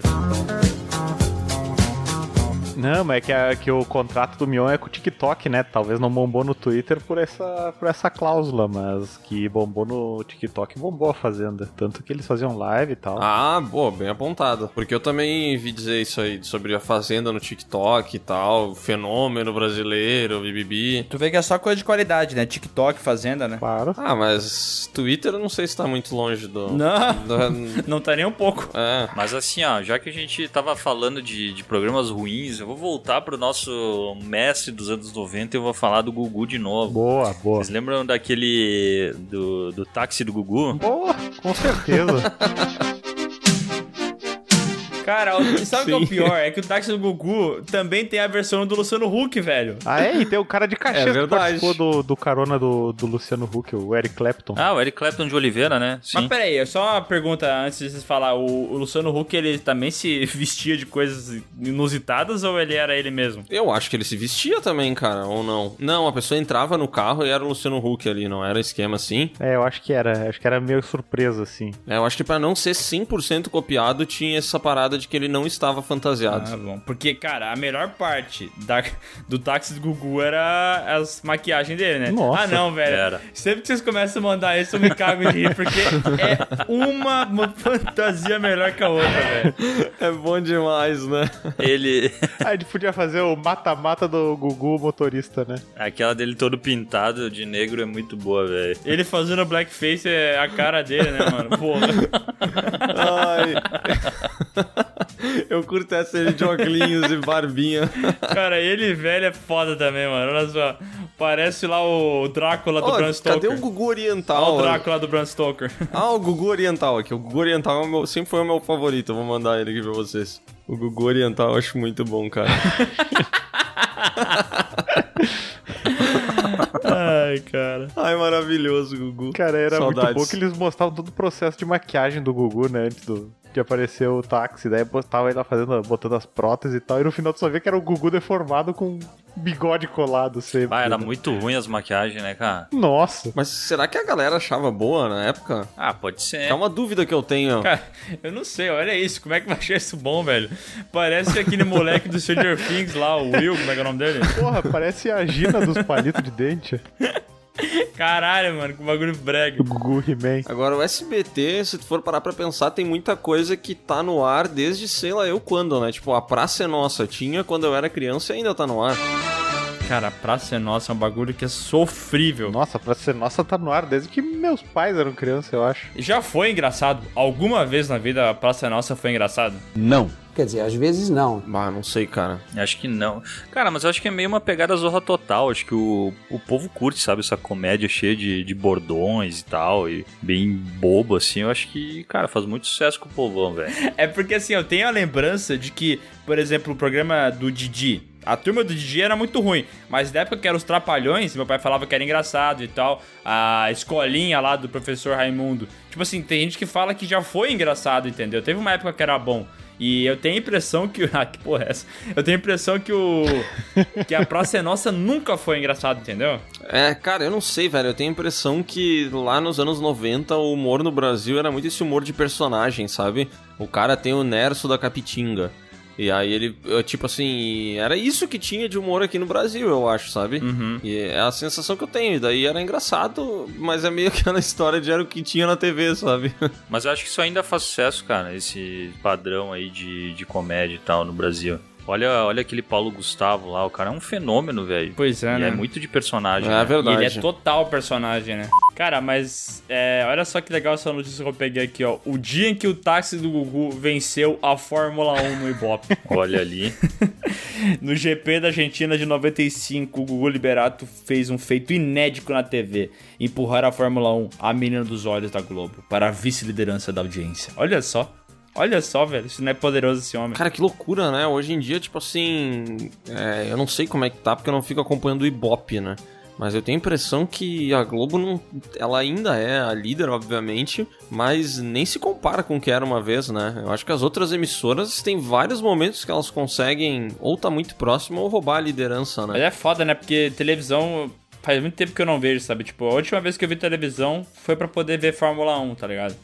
Não, mas é que, a- que o contrato do Mion é com o TikTok, né? Talvez não bombou no Twitter por essa, por essa cláusula, mas que bombou no TikTok bombou a Fazenda. Tanto que eles faziam live e tal. Ah, boa, bem apontado. Porque eu também vi dizer isso aí, sobre a Fazenda no TikTok e tal, fenômeno brasileiro, bibibi. Tu vê que é só coisa de qualidade, né? TikTok, fazenda, né? Claro. Ah, mas Twitter eu não sei se tá muito longe do... Não, do- (laughs) não tá nem um pouco. é. Mas assim, ó, já que a gente tava falando de, de programas ruins, eu vou voltar pro nosso mestre dos anos 90 e eu vou falar do Gugu de novo. Boa, boa. Vocês lembram daquele. do, do táxi do Gugu? Boa, com certeza. (laughs) Cara, o- sabe o que é o pior? É que o táxi do Gugu também tem a versão do Luciano Huck, velho. ah, é? E tem o cara de É Caxias que verdade. participou do, do carona do, do Luciano Huck, o Eric Clapton. Ah, o Eric Clapton de Oliveira, né? Mas Sim. peraí, é só uma pergunta antes de vocês falar. O, o Luciano Huck, ele também se (laughs) vestia de coisas inusitadas ou ele era ele mesmo? Eu acho que ele se vestia também, cara, ou não? Não, a pessoa entrava no carro e era o Luciano Huck ali, não era esquema assim. É, eu acho que era. Acho que era meio surpresa, assim. É, eu acho que pra não ser 100% copiado, tinha essa parada de que ele não estava fantasiado. Ah, bom. Porque, cara, a melhor parte da, do táxi do Gugu era as maquiagens dele, né? Nossa. ah, não, velho. Era. Sempre que vocês começam a mandar isso, eu me cago de rir, porque é uma, uma fantasia melhor que a outra, velho. É bom demais, né? Ele. (laughs) Ah, a gente podia fazer o mata-mata do Gugu motorista, né? Aquela dele todo pintado de negro é muito boa, velho. Ele fazendo blackface é a cara dele, né, mano? Porra. Ai. (laughs) (laughs) Eu curto essa ele de óculos e barbinha. (laughs) Cara, ele velho é foda também, mano. Olha só. Parece lá o Drácula do Ó, Bram Stoker. cadê o Gugu Olha Oriental? o Drácula do Bram Stoker. (laughs) Ah, o Gugu Oriental aqui. O Gugu Oriental é o meu- sempre foi o meu favorito. Eu vou mandar ele aqui pra vocês. O Gugu Oriental eu acho muito bom, cara. Ai, cara. Ai, maravilhoso, Gugu. Cara, era Saudades. muito bom que eles mostravam todo o processo de maquiagem do Gugu, né? Antes do, de aparecer o táxi. Daí botava ele lá fazendo, botando as próteses e tal. E no final tu só vê que era o Gugu deformado com bigode colado sempre. Ah, era né? muito ruim as maquiagens, né, cara? Nossa. Mas será que a galera achava boa na época? Ah, pode ser. É uma dúvida que eu tenho. Cara, eu não sei, olha isso, como é que vai achar isso bom, velho? Parece aquele moleque do Stranger Things lá, o Will, como é que é o nome dele? Porra, parece a Gina dos palitos de dente. (laughs) (laughs) Caralho, mano, que bagulho brega. O Gugu He-Man. Agora, o SBT, se tu for parar pra pensar, tem muita coisa que tá no ar desde sei lá eu quando, né? Tipo, a Praça é Nossa tinha quando eu era criança e ainda tá no ar. Cara, a Praça é Nossa é um bagulho que é sofrível. Nossa, pra ser nossa tá no ar desde que meus pais eram crianças, eu acho. Já foi engraçado? Alguma vez na vida a Praça é Nossa foi engraçado? Quer dizer, às vezes não. Bah, não sei, cara. Acho que não. Cara, mas eu acho que é meio uma pegada zorra total. Acho que o, o povo curte, sabe? Essa comédia cheia de, de bordões e tal. E bem bobo, assim. Eu acho que, cara, faz muito sucesso com o povão, velho. É porque assim, eu tenho a lembrança de que, por exemplo, o programa do Didi. A turma do Didi era muito ruim, mas na época que eram os Trapalhões, meu pai falava que era engraçado e tal. A escolinha lá do professor Raimundo. Tipo assim, tem gente que fala que já foi engraçado, entendeu? Teve uma época que era bom. E eu tenho a impressão que. (laughs) Ah, que porra é essa? Eu tenho a impressão que o. (laughs) que a Praça é Nossa nunca foi engraçado, entendeu? É, cara, eu não sei, velho. Eu tenho a impressão que lá nos anos 90 o humor no Brasil era muito esse humor de personagem, sabe? O cara tem o Nerso da Capitinga. E aí ele, tipo assim, era isso que tinha de humor aqui no Brasil, eu acho, sabe? Uhum. E é a sensação que eu tenho. E daí era engraçado, mas é meio (laughs) aquela história de era o que tinha na TV, sabe? Mas eu acho que isso ainda faz sucesso, cara. Esse padrão aí de, de comédia e tal no Brasil. Olha, olha aquele Paulo Gustavo lá. O cara é um fenômeno, velho. Pois é, E né? é muito de personagem. É né? E verdade. ele é total personagem, né? Cara, mas é, olha só que legal essa notícia que eu peguei aqui, ó. O dia em que o táxi do Gugu venceu a Fórmula 1 no Ibope. (laughs) Olha ali. (laughs) No GP da Argentina de 95, o Gugu Liberato fez um feito inédito na TV: empurrar a Fórmula 1, a menina dos olhos da Globo, para a vice-liderança da audiência. Olha só. Olha só, velho. Isso não é poderoso esse homem. Cara, que loucura, né? Hoje em dia, tipo assim. é, eu não sei como é que tá, porque eu não fico acompanhando o Ibope, né? Mas eu tenho a impressão que a Globo não. Ela ainda é a líder, obviamente, mas nem se compara com o que era uma vez, né? Eu acho que as outras emissoras têm vários momentos que elas conseguem ou tá muito próximo ou roubar a liderança, Mas né? é foda, né? Porque televisão faz muito tempo que eu não vejo, sabe? Tipo, a última vez que eu vi televisão foi pra poder ver Fórmula 1, tá ligado?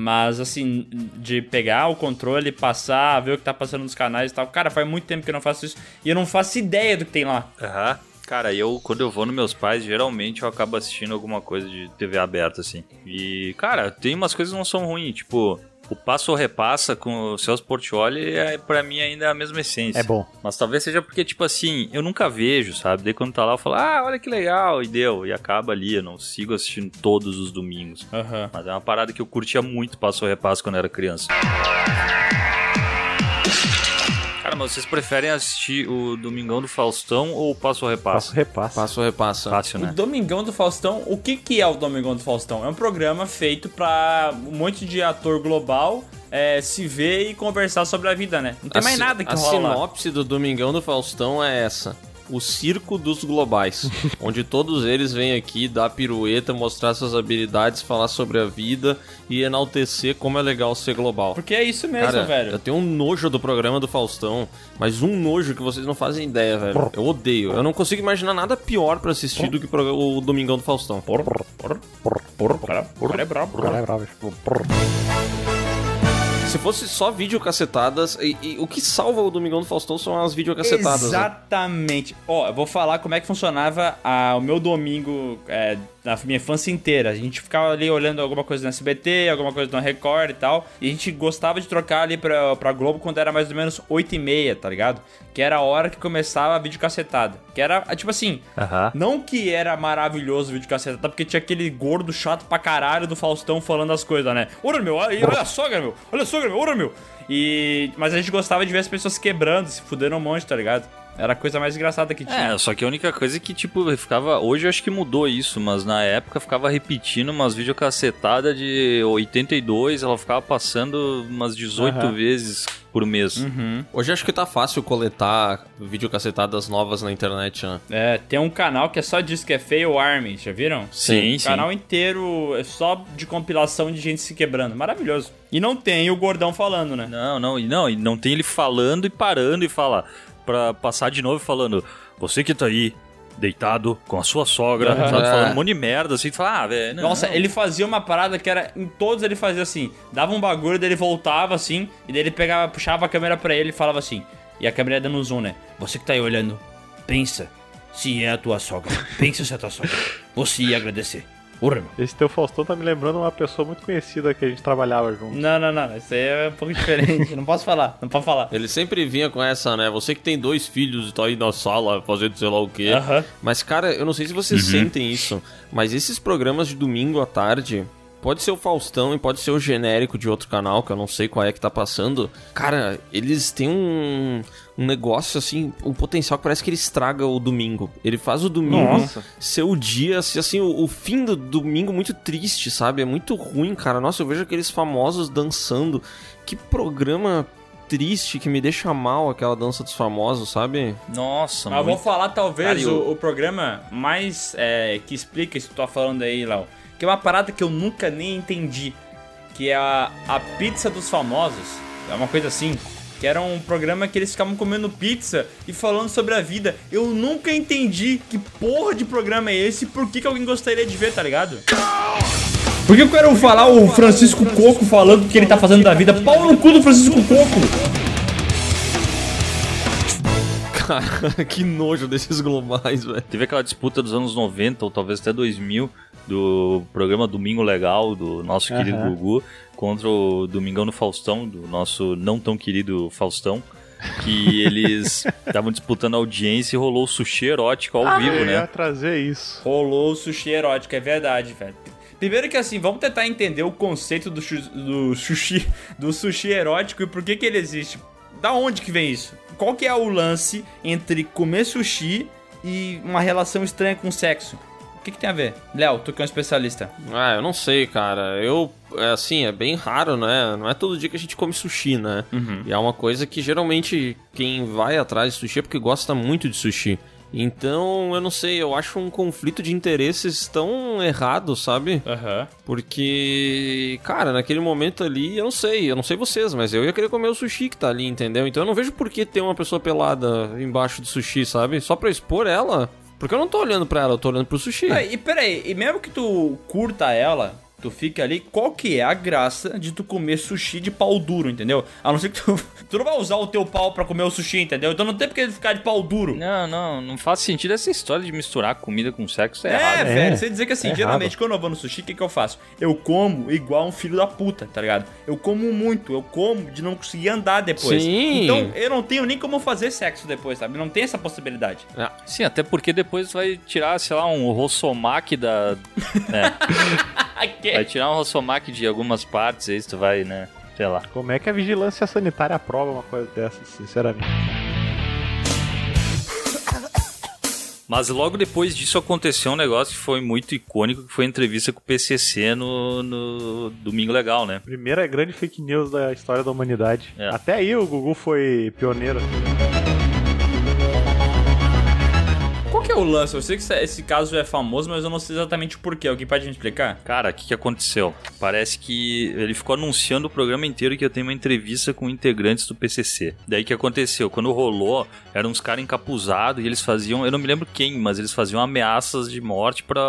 Mas assim, de pegar o controle, passar, ver o que tá passando nos canais e tal. Cara, faz muito tempo que eu não faço isso e eu não faço ideia do que tem lá. Aham. Cara, eu, quando eu vou nos meus pais, geralmente eu acabo assistindo alguma coisa de TV aberta, assim. E, cara, tem umas coisas que não são ruins, tipo... O Passo ou Repassa com o Celso Portioli, é, pra mim, ainda é a mesma essência. É bom. Mas talvez seja porque, tipo assim, eu nunca vejo, sabe? Daí quando tá lá, eu falo, ah, olha que legal, e deu. E acaba ali, eu não sigo assistindo todos os domingos. Aham. Mas é uma parada que eu curtia muito Passo ou Repassa quando era criança. Cara, mas vocês preferem assistir o Domingão do Faustão ou o Passo ou Repassa? Passo repasso. Passo ou repassa. Fácil, O né? Domingão do Faustão, o que, que é o Domingão do Faustão? É um programa feito pra um monte de ator global é, se ver e conversar sobre a vida, né? Não tem mais si- nada que A rola. lá. sinopse do Domingão do Faustão é essa. O circo dos globais, onde todos eles vêm aqui dar pirueta, mostrar suas habilidades, falar sobre a vida e enaltecer como é legal ser global. Porque é isso mesmo, Cara, velho. eu tenho um nojo do programa do Faustão, mas um nojo que vocês não fazem ideia, velho. Eu odeio. Eu não consigo imaginar nada pior pra assistir do que o Domingão do Faustão. Cara, cara é brabo. Cara é bravo. Se fosse só videocacetadas, e, e o que salva o Domingão do Faustão são as videocacetadas. né? Exatamente. Ó, eu vou falar como é que funcionava a- o meu domingo é, na minha infância inteira. A gente ficava ali olhando alguma coisa no SBT, alguma coisa no Record e tal. E a gente gostava de trocar ali pra, pra Globo quando era mais ou menos 8 e meia, tá ligado? Que era a hora que começava a videocacetada. Que era, tipo assim, Aham. não que era maravilhoso o videocacetada, porque tinha aquele gordo chato pra caralho do Faustão falando as coisas, né? Ora, meu, olha a sogra, meu, olha a sogra, meu, ora, meu. E... Mas a gente gostava de ver as pessoas quebrando, se fudendo um monte, tá ligado? Era a coisa mais engraçada que tinha. É, só que a única coisa é que, tipo, ficava. Hoje eu acho que mudou isso, mas na época ficava repetindo umas videocacetadas de 82, ela ficava passando umas 18 Aham. vezes por mês. Uhum. Hoje acho que tá fácil coletar videocacetadas novas na internet, né? É, tem um canal que é só disso, que é Fail Army, já viram? Sim, O sim. canal inteiro é só de compilação de gente se quebrando. Maravilhoso. E não tem o gordão falando, né? Não, não, e não, e não tem ele falando e parando e falar. Pra passar de novo falando, você que tá aí, deitado com a sua sogra, Aham. sabe? É. Falando um monte de merda, assim, fala, ah, velho. não. Nossa, ele fazia uma parada que era. Em todos ele fazia assim. Dava um bagulho, daí ele voltava assim. E daí ele pegava, puxava a câmera pra ele e falava assim. E a câmera ia dando zoom, né? Você que tá aí olhando, pensa se é a tua sogra. Pensa se é a tua sogra. Você ia agradecer. Esse teu Faustão tá me lembrando uma pessoa muito conhecida que a gente trabalhava junto. Não, não, não. Isso aí é um pouco diferente. não posso falar. Não pode falar. Ele sempre vinha com essa, né? Você que tem dois filhos e tá aí na sala fazendo sei lá o quê. Aham. Mas, cara, eu não sei se vocês sentem isso, mas esses programas de domingo à tarde. Pode ser o Faustão e pode ser o genérico de outro canal, que eu não sei qual é que tá passando. Cara, eles têm um, um negócio assim, um potencial que parece que ele estraga o domingo. Ele faz o domingo Nossa. ser o dia, assim, assim, o, o fim do domingo muito triste, sabe? É muito ruim, cara. Nossa, eu vejo aqueles famosos dançando. Que programa triste que me deixa mal aquela dança dos famosos, sabe? Nossa, Mas eu muito. vou falar talvez Cara, e o- o, o programa mais é, que explica isso que tu tá falando aí, Léo. Que é uma parada que eu nunca nem entendi. Que é a, a pizza dos famosos. É uma coisa assim. Que era um programa que eles ficavam comendo pizza e falando sobre a vida. Eu nunca entendi que porra de programa é esse e por que, que alguém gostaria de ver, tá ligado? Por que eu quero falar o Francisco Coco falando o que ele tá fazendo da vida? Pau no cu do Francisco Coco! Cara, (laughs) que nojo desses globais, velho. Teve aquela disputa dos anos 90, ou talvez até 2000, do programa Domingo Legal, do nosso querido Aham. Gugu, contra o Domingão no Faustão, do nosso não tão querido Faustão. Que (laughs) eles estavam disputando audiência e rolou sushi erótico ao vivo, Eu ia né? trazer isso. Rolou o sushi erótico, é verdade, velho. Primeiro que assim, vamos tentar entender o conceito do, do sushi do sushi erótico e por que que ele existe. Da onde que vem isso? Qual que é o lance entre comer sushi e uma relação estranha com sexo? O que, que tem a ver? Léo, tu que é um especialista. Ah, eu não sei, cara. Eu, é assim, é bem raro, né? Não é todo dia que a gente come sushi, né? E é uma coisa que geralmente quem vai atrás de sushi é porque gosta muito de sushi. Então, eu não sei, eu acho um conflito de interesses tão errado, sabe? Aham. Porque, cara, naquele momento ali, eu não sei, eu não sei vocês, mas eu ia querer comer o sushi que tá ali, entendeu? Então eu não vejo por que ter uma pessoa pelada embaixo do sushi, sabe? Só pra expor ela. Porque eu não tô olhando pra ela, eu tô olhando pro sushi. E peraí, e mesmo que tu curta ela, tu fica ali, qual que é a graça de tu comer sushi de pau duro, entendeu? A não ser que tu, (laughs) tu não vai usar o teu pau pra comer o sushi, entendeu? Então não tem porque ele ficar de pau duro. Não, não, não faz sentido essa história de misturar comida com sexo. É, É, errado. velho, você dizer que assim, é geralmente quando eu vou no sushi, o que, que eu faço? Eu como igual um filho da puta, tá ligado? Eu como muito, eu como de não conseguir andar depois. Sim. Então eu não tenho nem como fazer sexo depois, sabe? Não tem essa possibilidade. Ah, Sim, até porque depois vai tirar, sei lá, um rossomach da. né? (laughs) Vai tirar um rossomach de algumas partes aí, tu vai, né? Sei lá. Como é que a vigilância sanitária aprova uma coisa dessas, sinceramente? Mas logo depois disso aconteceu um negócio que foi muito icônico, que foi a entrevista com o PCC no, no Domingo Legal, né? Primeira grande fake news da história da humanidade. É. Até aí o Gugu foi pioneiro. Que é o lance? Eu sei que esse caso é famoso, mas eu não sei exatamente o porquê. Alguém pode me explicar? Cara, o que, que aconteceu? Parece que ele ficou anunciando o programa inteiro que ia ter uma entrevista com integrantes do PCC. Daí o que aconteceu? Quando rolou, eram uns caras encapuzados e eles faziam, eu não me lembro quem, mas eles faziam ameaças de morte pra,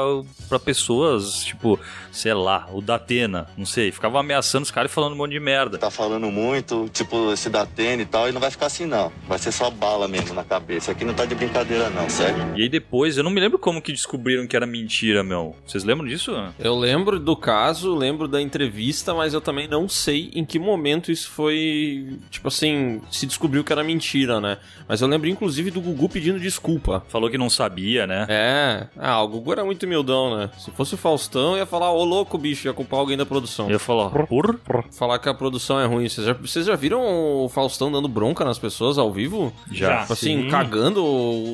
pra pessoas, tipo, sei lá, o Datena, não sei. Ficavam ameaçando os caras e falando um monte de merda. tá falando muito, tipo, se dá tênis e tal, e não vai ficar assim não. Vai ser só bala mesmo na cabeça. Aqui não tá de brincadeira não, certo? E aí depois, eu não me lembro como que descobriram que era mentira, meu. Vocês lembram disso? Eu lembro do caso, lembro da entrevista, mas eu também não sei em que momento isso foi. Tipo assim, se descobriu que era mentira, né? Mas eu lembro inclusive do Gugu pedindo desculpa. Falou que não sabia, né? É, ah, o Gugu era muito humildão, né? Se fosse o Faustão, ia falar, ô louco, bicho, ia culpar alguém da produção. Ia falar, por? Falar que a produção é ruim. Vocês já, vocês já viram o Faustão dando bronca nas pessoas ao vivo? Já. Tipo assim, cagando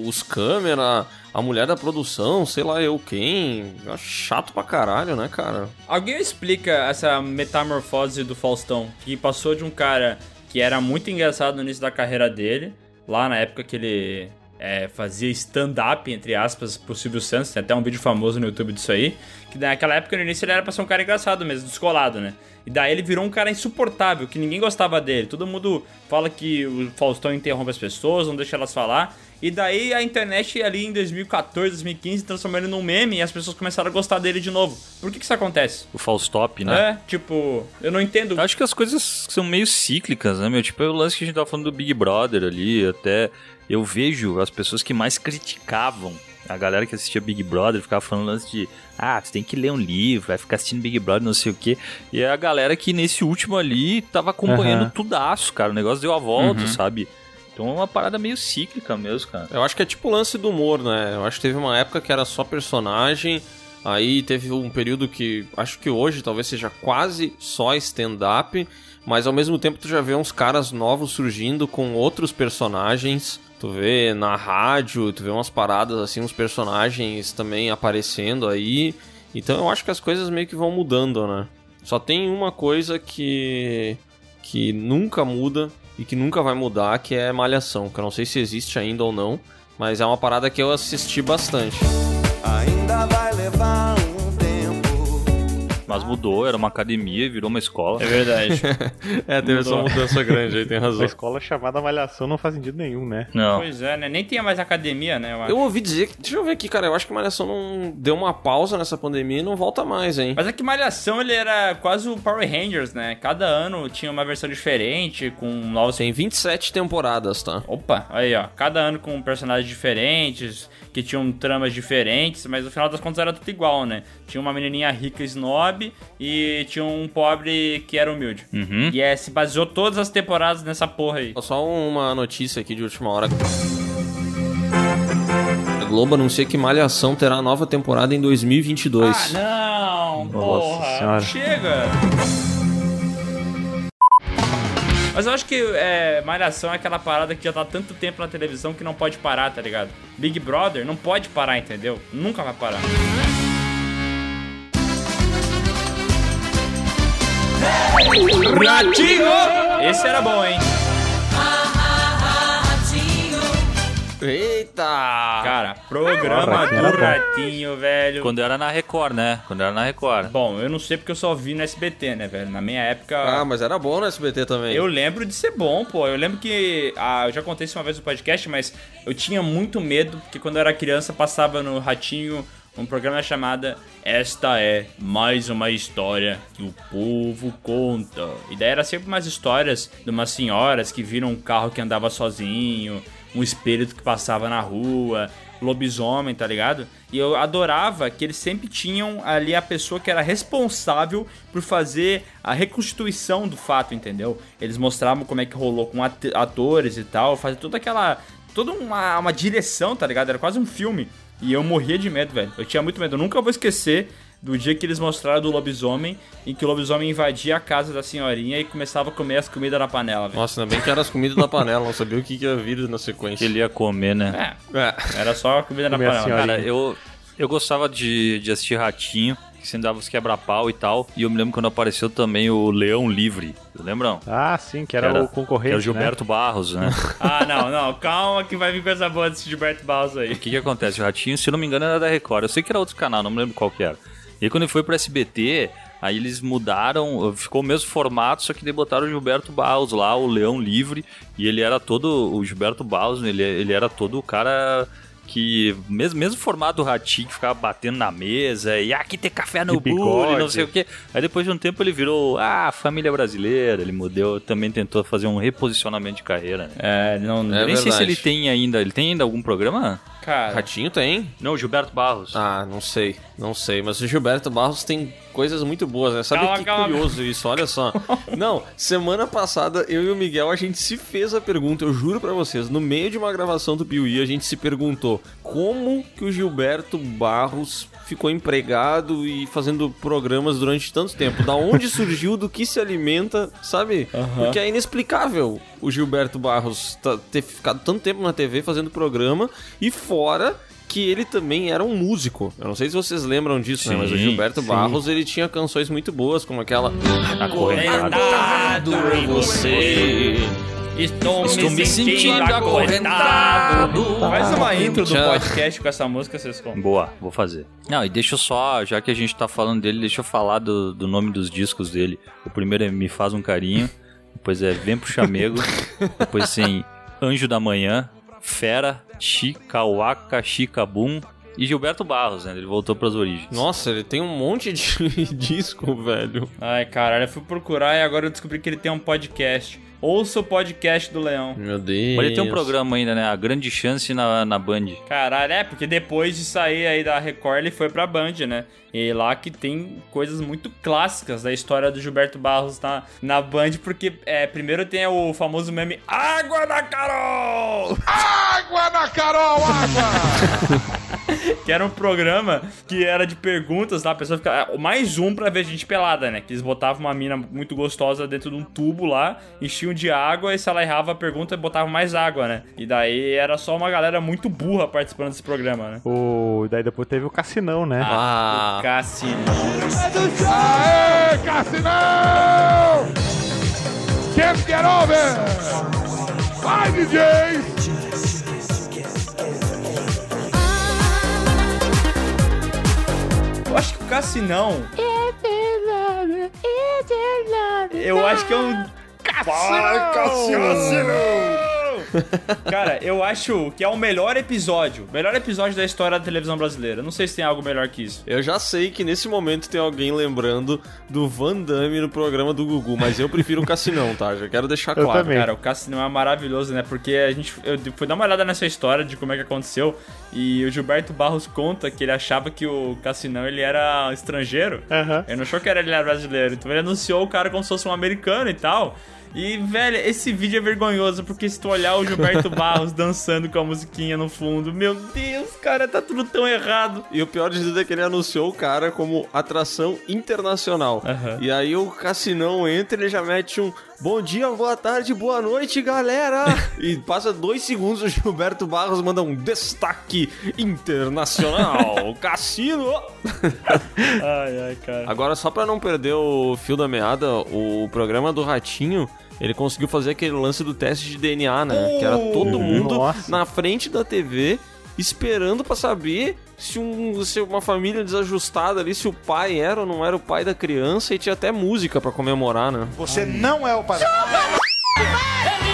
os câmeras, a mulher da produção, sei lá eu quem. Acho chato pra caralho, né, cara? Alguém explica essa metamorfose do Faustão, que passou de um cara que era muito engraçado no início da carreira dele, lá na época que ele é, fazia stand-up, entre aspas, pro Silvio Santos, tem até um vídeo famoso no YouTube disso aí, que naquela época, no início, ele era pra ser um cara engraçado mesmo, descolado, né? E daí ele virou um cara insuportável, que ninguém gostava dele. Todo mundo fala que o Faustão interrompe as pessoas, não deixa elas falar. E daí a internet ali em 2014, 2015 transformou ele num meme e as pessoas começaram a gostar dele de novo. Por que que isso acontece? O Faustop, né? É, tipo, eu não entendo. Eu acho que as coisas são meio cíclicas, né, meu? Tipo, é o lance que a gente tava falando do Big Brother ali, até eu vejo as pessoas que mais criticavam a galera que assistia Big Brother, ficava falando lance de ah, tu tem que ler um livro, vai ficar assistindo Big Brother, não sei o quê. E é a galera que nesse último ali tava acompanhando Aham. tudaço, cara. O negócio deu a volta, sabe? Então é uma parada meio cíclica mesmo, cara. Eu acho que é tipo o lance do humor, né? Eu acho que teve uma época que era só personagem, aí teve um período que acho que hoje talvez seja quase só stand-up, mas ao mesmo tempo tu já vê uns caras novos surgindo com outros personagens. Tu vê na rádio, tu vê umas paradas assim, uns personagens também aparecendo aí. Então eu acho que as coisas meio que vão mudando, né? Só tem uma coisa que que nunca muda e que nunca vai mudar, que é Malhação, que eu não sei se existe ainda ou não, mas é uma parada que eu assisti bastante. Ainda vai levar um. Mas mudou, era uma academia e virou uma escola. É verdade. (laughs) É, teve essa mudança grande aí, tem razão. Uma escola chamada Malhação não faz sentido nenhum, né? Não. pois é, né? Nem tinha mais academia, né? Eu acho. Eu ouvi dizer, deixa eu ver aqui, cara, eu acho que Malhação não deu uma pausa nessa pandemia e não volta mais, hein? Mas é que Malhação ele era quase o Power Rangers, né? Cada ano tinha uma versão diferente, com novos. Tem 27 temporadas, tá? Opa, aí ó. Cada ano com personagens diferentes, que tinham tramas diferentes, mas no final das contas era tudo igual, né? Tinha uma menininha rica snob e tinha um pobre que era humilde. Uhum. E é, se baseou todas as temporadas nessa porra aí. Só uma notícia aqui de última hora. A Globo anuncia que Malhação terá nova temporada em 2022. Ah, não! Nossa Porra! Senhora. Chega! Mas eu acho que é, Malhação é aquela parada que já tá há tanto tempo na televisão que não pode parar, tá ligado? Big Brother não pode parar, entendeu? Nunca vai parar. Ratinho! Esse era bom, hein? Eita! Cara, programa do. Ratinho, velho. Quando era na Record, né? Quando era na Record. Bom, eu não sei porque eu só vi no SBT, né, velho? Na minha época. Ah, mas era bom no SBT também. Eu lembro de ser bom, pô. Eu lembro que. Ah, eu já contei isso uma vez no podcast, mas eu tinha muito medo, porque quando eu era criança passava no Ratinho um programa chamado Esta é mais uma história que o povo conta. E daí era sempre umas histórias de umas senhoras que viram um carro que andava sozinho, um espírito que passava na rua, lobisomem, tá ligado? E eu adorava que eles sempre tinham ali a pessoa que era responsável por fazer a reconstituição do fato, entendeu? Eles mostravam como é que rolou com at- atores e tal, fazer toda aquela. toda uma, uma direção, tá ligado? Era quase um filme. E eu morria de medo, velho. Eu tinha muito medo. Eu nunca vou esquecer do dia que eles mostraram do lobisomem, em que o lobisomem invadia a casa da senhorinha e começava a comer as comidas na panela, velho. Nossa, ainda bem que era as comidas da panela, não sabia o que que ia vir na Que sequência. ele ia comer, né? É, É. era só a comida na panela. Cara, eu, eu gostava de, de assistir Ratinho, que sempre dava os quebra-pau e tal. E eu me lembro quando apareceu também o Leão Livre. Lembram? Ah, sim, que era, Que o concorrente, Que era o Gilberto Barros, né? (laughs) Ah, não, não, calma que vai vir coisa boa desse Gilberto Barros aí. O que que acontece? O Ratinho, se não me engano, era da Record. Eu sei que era outro canal, não me lembro qual que era. E aí, quando ele foi pro SBT, aí eles mudaram, ficou o mesmo formato, só que daí botaram o Gilberto Barros lá, o Leão Livre, e ele era todo, o Gilberto Barros, ele, ele era todo o cara que, mesmo, mesmo formato do Ratinho, que ficava batendo na mesa, e "Ah, aqui tem café no bule, não sei o quê. Aí depois de um tempo ele virou, ah, família brasileira, ele mudou, também tentou fazer um reposicionamento de carreira, né? É, não, É Nem sei se verdade. ele tem ainda, ele tem ainda algum programa? Cara. Ratinho tem? Não, Gilberto Barros. Ah, não sei, não sei. Mas o Gilberto Barros tem coisas muito boas, né? Sabe Calma, que calma. curioso isso, olha só. (laughs) Não, semana passada eu e o Miguel, a gente se fez a pergunta, eu juro pra vocês, no meio de uma gravação do Piuí, a gente se perguntou como que o Gilberto Barros ficou empregado e fazendo programas durante tanto tempo. Da onde surgiu, do que se alimenta, sabe? Porque é inexplicável o Gilberto Barros tá- ter ficado tanto tempo na TV fazendo programa e fora que ele também era um músico. Eu não sei se vocês lembram disso, né? Mas o Sim, Gilberto Barros, ele tinha canções muito boas, como aquela Acorrentado em você. Estou, Estou me sentindo acorrentado. Faz uma intro do podcast com essa música, vocês contam. Boa, vou fazer. Não, e deixa eu só, já que a gente tá falando dele, deixa eu falar do, do nome dos discos dele. O primeiro é Me Faz um Carinho, depois é Vem pro Chamego, (laughs) depois tem Anjo da Manhã, Fera, Chicauaca, Chicabum e Gilberto Barros, né? Ele voltou pras origens. Nossa, ele tem um monte de (laughs) disco, velho. Ai, caralho, eu fui procurar e agora eu descobri que ele tem um podcast. Ouça o podcast do Leão. Meu Deus. Mas ele tem um programa ainda, né? A Grande Chance na, na Band. Caralho, é, porque depois de sair aí da Record, ele foi pra Band, né? E lá que tem coisas muito clássicas da história do Gilberto Barros na, na Band, porque é, primeiro tem o famoso meme Água da Carol! Água na Carol, água! (laughs) (laughs) que era um programa que era de perguntas lá, a pessoa ficava. Mais um pra ver gente pelada, né? Que eles botavam uma mina muito gostosa dentro de um tubo lá, enchiam de água, e se ela errava a pergunta, botavam mais água, né? E daí era só uma galera muito burra participando desse programa, né? O... Daí depois teve o Cassinão, né? Ah, Cassino. Aê, Cassinão! Can't get over! Vai, DJ! Eu acho que o Cassinão. Eu acho que é um. Cassinão! (laughs) Cara, eu acho que é o melhor episódio. Melhor episódio da história da televisão brasileira. Não sei se tem algo melhor que isso. eu já sei que nesse momento tem alguém lembrando do Van Damme no programa do Gugu, mas eu prefiro o Cassinão, tá? Já quero deixar Eu claro. também. Cara, o Cassinão é maravilhoso, né? Porque a gente. Eu fui dar uma olhada nessa história de como é que aconteceu. E o Gilberto Barros conta que ele achava que o Cassinão ele era estrangeiro. Aham. Ele não achou que era, ele era brasileiro. Então ele anunciou o cara como se fosse um americano e tal. E, velho, esse vídeo é vergonhoso, porque se tu olhar o Gilberto (laughs) Barros dançando com a musiquinha no fundo, meu Deus, cara, tá tudo tão errado. E o pior de tudo é que ele anunciou o cara como atração internacional. Aham. E aí o Cassinão entra e ele já mete um bom dia, boa tarde, boa noite, galera. (laughs) e passa dois segundos o Gilberto Barros manda um destaque internacional. (laughs) Cassino! Ai, ai, cara. Agora, só pra não perder o fio da meada, o programa do Ratinho. Ele conseguiu fazer aquele lance do teste de DNA, né? que era todo mundo Nossa. na frente da TV esperando pra saber se, um, se uma família desajustada ali, se o pai era ou não era o pai da criança e tinha até música pra comemorar, né? Você não é o pai. Não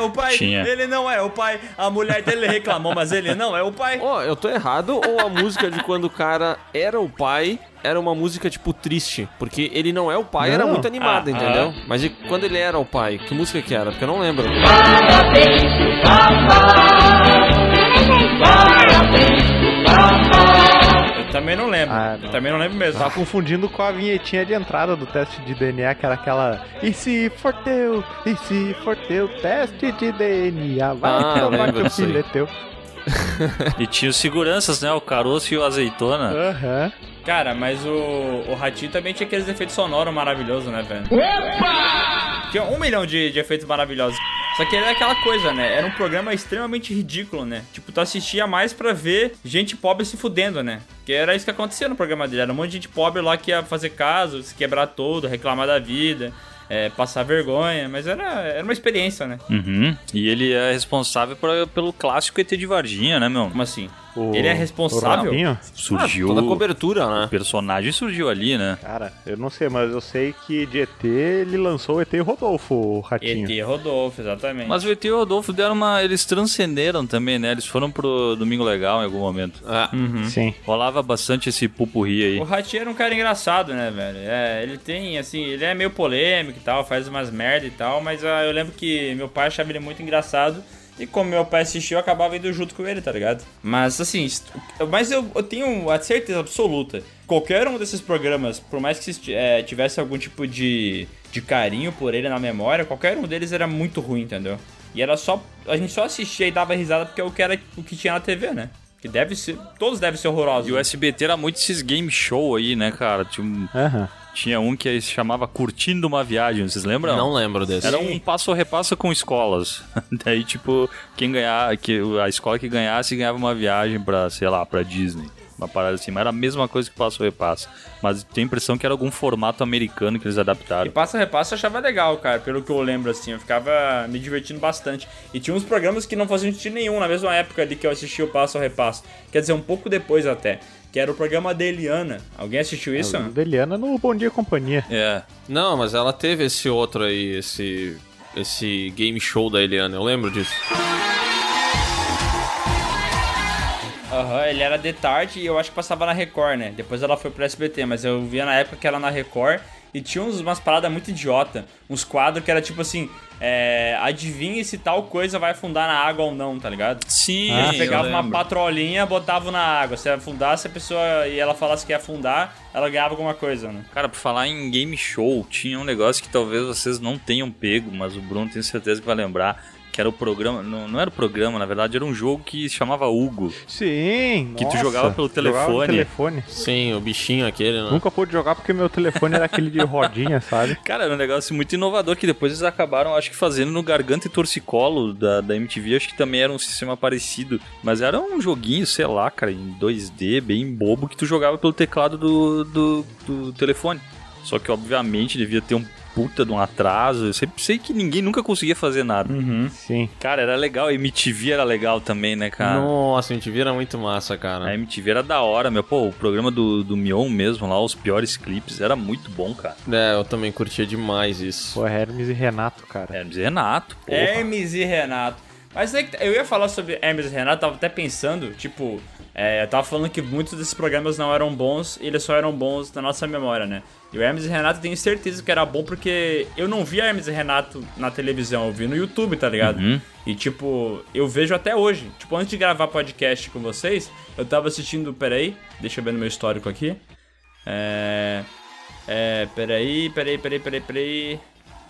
é o pai, Tinha. ele não é o pai. A mulher dele reclamou, mas ele não é o pai. Ó, eu tô errado ou a música de quando o cara era o pai era uma música tipo triste? Porque ele não é o pai, era Não. muito animada, Ah, entendeu? Mas e quando ele era o pai, que música que era? Porque eu não lembro. Eu também não lembro. Ah, eu não. também não lembro mesmo. Tava confundindo com a vinhetinha de entrada do teste de DNA, que era aquela. E se for teu? E se for teu teste de DNA? Vai Ah, eu que o filho é teu. E tinha os seguranças, né? O caroço e o azeitona. Aham. Cara, mas o, o Ratinho também tinha aqueles efeitos sonoros maravilhosos, né, velho? Tinha um milhão de, de efeitos maravilhosos. Só que era aquela coisa, né? Era um programa extremamente ridículo, né? Tipo, tu assistia mais pra ver gente pobre se fudendo, né? Que era isso que acontecia no programa dele. Era um monte de gente pobre lá que ia fazer caso, se quebrar todo, reclamar da vida, é, passar vergonha. Mas era, era uma experiência, né? Uhum. E ele é responsável por- pelo clássico ET de Varginha, né, meu? Como assim? O- Ele é o responsável? Rabinho? Surgiu. Toda a cobertura, O né? personagem surgiu ali, né? Cara, eu não sei, mas eu sei que de ET ele lançou o ET Rodolfo, o Ratinho. ET Rodolfo, exatamente. Mas o ET e o Rodolfo deram uma. Eles transcenderam também, né? Eles foram pro Domingo Legal em algum momento. Ah, Uhum. Sim. Rolava bastante esse pupurri aí. O Ratinho era um cara engraçado, né, velho? É, ele tem, assim, ele é meio polêmico e tal, faz umas merda e tal, mas ah, eu lembro que meu pai achava ele muito engraçado. E como meu pai assistiu, eu acabava indo junto com ele, tá ligado? Mas assim, mas eu, eu tenho a certeza absoluta. Qualquer um desses programas, por mais que é, tivesse algum tipo de, de carinho por ele na memória, qualquer um deles era muito ruim, entendeu? E era só. A gente só assistia e dava risada porque é o que era o que tinha na TV, né? Que deve ser. Todos devem ser horrorosos. E o SBT era muito esses game show aí, né, cara? Tinha um, Aham. Tinha um que se chamava Curtindo uma Viagem, vocês lembram? não lembro desse. Era um passo ou repassa com escolas. (laughs) Daí, tipo, quem ganhar, que a escola que ganhasse ganhava uma viagem pra, sei lá, pra Disney. Uma parada assim, mas era a mesma coisa que passo ou repassa. Mas tem a impressão que era algum formato americano que eles E adaptaram. passa repassa eu achava legal, cara, pelo que eu lembro, assim, eu ficava me divertindo bastante. E tinha uns programas que não faziam sentido nenhum, na mesma época ali que eu assisti o Passo ao Repasso. Quer dizer, um pouco depois até. Que era o programa da Eliana. Alguém assistiu isso? O Deliana no Bom Dia Companhia. É. Não, mas ela teve esse outro aí, esse esse game show da Eliana, eu lembro disso. Aham, ele era de tarde e eu acho que passava na Record, né? Depois ela foi pro SBT, mas eu via na época que era na Record e tinha uns, umas paradas muito idiota. Uns quadros que era tipo assim: é, adivinhe se tal coisa vai afundar na água ou não, tá ligado? Sim, Eles eu pegavam uma patrolinha, botavam na água. Se afundasse a pessoa e ela falasse que ia afundar, ela ganhava alguma coisa, né? Cara, por falar em game show, tinha um negócio que talvez vocês não tenham pego, mas o Bruno tem certeza que vai lembrar. Que era o programa. Não, não era o programa, na verdade, era um jogo que se chamava Hugo. Sim, Que tu nossa. jogava pelo Jogava no telefone. telefone. Sim, o bichinho aquele, né? Nunca pude jogar porque meu telefone era aquele de rodinha, (laughs) sabe? Cara, era um negócio muito inovador que depois eles acabaram, acho que fazendo no Garganta e Torcicolo da, da MTV, acho que também era um sistema parecido. Mas era um joguinho, sei lá, cara, em 2D, bem bobo, que tu jogava pelo teclado do, do, do telefone. Só que, obviamente, devia ter um puta de um atraso. Eu sempre sei que ninguém nunca conseguia fazer nada. Sim. Cara, era legal. A MTV era legal também, né, cara? Nossa, a gente vira muito massa, cara. A MTV era da hora, meu. Pô, o programa do, do Mion mesmo lá, os piores clipes, era muito bom, cara. É, eu também curtia demais isso. Pô, Hermes e Renato, cara. Hermes e Renato, pô. Hermes e Renato. Mas é que eu ia falar sobre Hermes e Renato, tava até pensando, tipo, é, eu tava falando que muitos desses programas não eram bons, e eles só eram bons na nossa memória, né? E o Hermes e Renato eu tenho certeza que era bom porque eu não via Hermes e Renato na televisão, eu vi no YouTube, tá ligado? Uhum. E tipo, eu vejo até hoje. Tipo, antes de gravar podcast com vocês, eu tava assistindo, peraí, deixa eu ver no meu histórico aqui. É. É, peraí, peraí, peraí, peraí, peraí.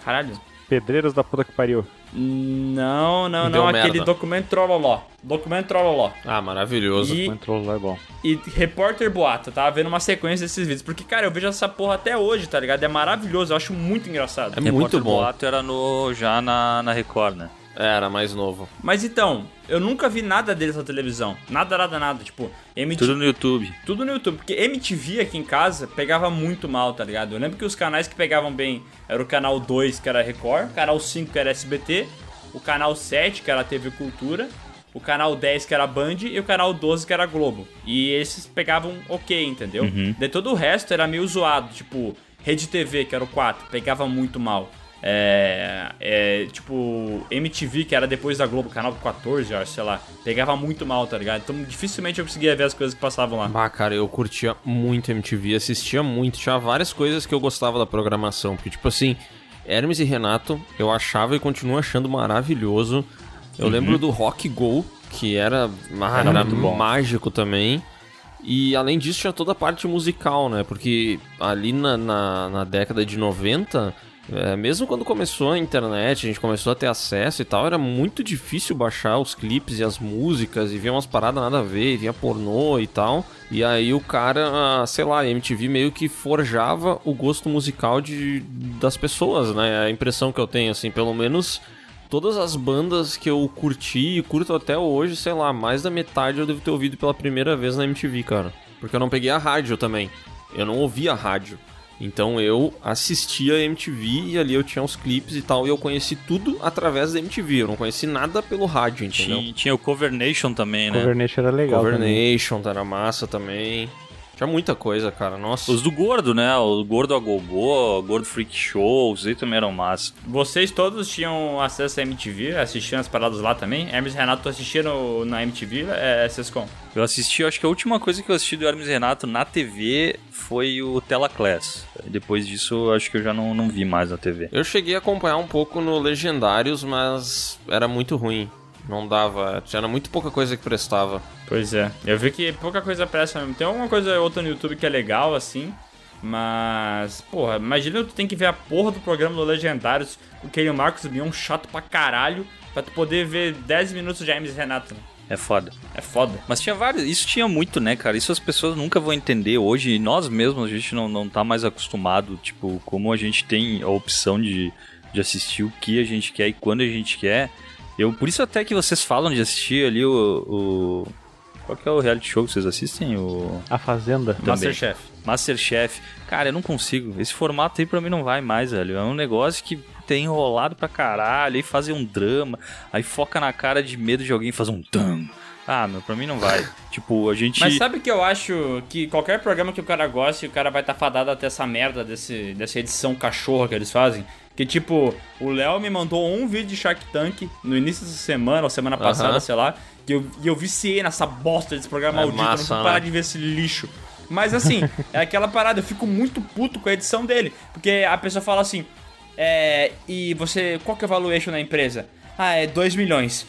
Caralho. Pedreiros da puta que pariu. Não, não, Deu não, merda. aquele documento Trololó. Documento Trololó. Ah, maravilhoso. E, Entrou lá é bom. e Repórter Boato, tava vendo uma sequência desses vídeos. Porque, cara, eu vejo essa porra até hoje, tá ligado? É maravilhoso, eu acho muito engraçado. É muito Repórter bom. Boato era no, já na, na Record, né? Era mais novo. Mas então, eu nunca vi nada deles na televisão. Nada, nada, nada. Tipo, MTV. Tudo no YouTube. Tudo no YouTube, porque MTV aqui em casa pegava muito mal, tá ligado? Eu lembro que os canais que pegavam bem era o canal 2, que era Record, canal 5, que era SBT, o canal 7, que era TV Cultura, o canal 10, que era Band, e o canal 12, que era Globo. E esses pegavam ok, entendeu? De todo o resto era meio zoado, tipo, Rede TV, que era o 4, pegava muito mal. É, é, tipo, MTV, que era depois da Globo, canal 14, eu acho, sei lá, pegava muito mal, tá ligado? Então dificilmente eu conseguia ver as coisas que passavam lá. Bah, cara, eu curtia muito MTV, assistia muito, tinha várias coisas que eu gostava da programação, porque, tipo assim, Hermes e Renato, eu achava e continuo achando maravilhoso. Eu lembro do Rock Go, que era, ah, era bom. mágico também. E além disso, tinha toda a parte musical, né? Porque ali na, na, na década de 90, é, mesmo quando começou a internet, a gente começou a ter acesso e tal, era muito difícil baixar os clipes e as músicas e ver umas paradas nada a ver, via pornô e tal. E aí o cara, sei lá, a MTV meio que forjava o gosto musical de, das pessoas, né? A impressão que eu tenho, assim, pelo menos todas as bandas que eu curti e curto até hoje, sei lá, mais da metade eu devo ter ouvido pela primeira vez na MTV, cara. Porque eu não peguei a rádio também. Eu não ouvia a rádio. Então eu assistia a MTV e ali eu tinha os clipes e tal, e eu conheci tudo através da MTV. Eu não conheci nada pelo rádio, entendeu? Tinha, tinha o Cover Nation também, né? Cover Nation era legal Cover também. Nation, era massa também. Tinha muita coisa, cara. Nossa. Os do Gordo, né? O Gordo a Gogô, o Gordo Freak Show, os aí também eram massa. Vocês todos tinham acesso à MTV, assistiam as paradas lá também? Hermes e Renato assistiram na MTV, é, Sescom? Eu assisti, acho que a última coisa que eu assisti do Hermes e Renato na TV foi o Tela Class. Depois disso, eu acho que eu já não, não vi mais na TV. Eu cheguei a acompanhar um pouco no Legendários, mas era muito ruim. Não dava. Tinha muito pouca coisa que prestava. Pois é, eu vi que pouca coisa presta mesmo. Tem alguma coisa ou outra no YouTube que é legal, assim, mas, porra, imagina tu tem que ver a porra do programa do Legendários com aquele Marcos Mion chato pra caralho, pra tu poder ver 10 minutos de Hermes e Renato. É foda. É foda. Mas tinha vários, isso tinha muito, né, cara? Isso as pessoas nunca vão entender hoje, e nós mesmos, a gente não, não tá mais acostumado, tipo, como a gente tem a opção de, de assistir o que a gente quer e quando a gente quer. Eu, por isso até que vocês falam de assistir ali o... o qual que é o reality show que vocês assistem? O A Fazenda. Também. Masterchef. Masterchef. Cara, eu não consigo. Esse formato aí pra mim não vai mais, velho. É um negócio que tem enrolado pra caralho. Aí fazer um drama. Aí foca na cara de medo de alguém fazer um tam. Ah, meu, pra mim não vai. (laughs) tipo, a gente. Mas sabe que eu acho que qualquer programa que o cara goste, o cara vai estar fadado até essa merda desse, dessa edição cachorra que eles fazem. Que tipo, o Léo me mandou um vídeo de Shark Tank no início dessa semana, ou semana passada, Aham. sei lá. E eu, e eu viciei nessa bosta desse programa É maldito. eu não massa, vou parar né? de ver esse lixo. Mas assim, (laughs) é aquela parada, eu fico muito puto com a edição dele. Porque a pessoa fala assim, é. E você. Qual que é o valuation da empresa? Ah, é 2 milhões.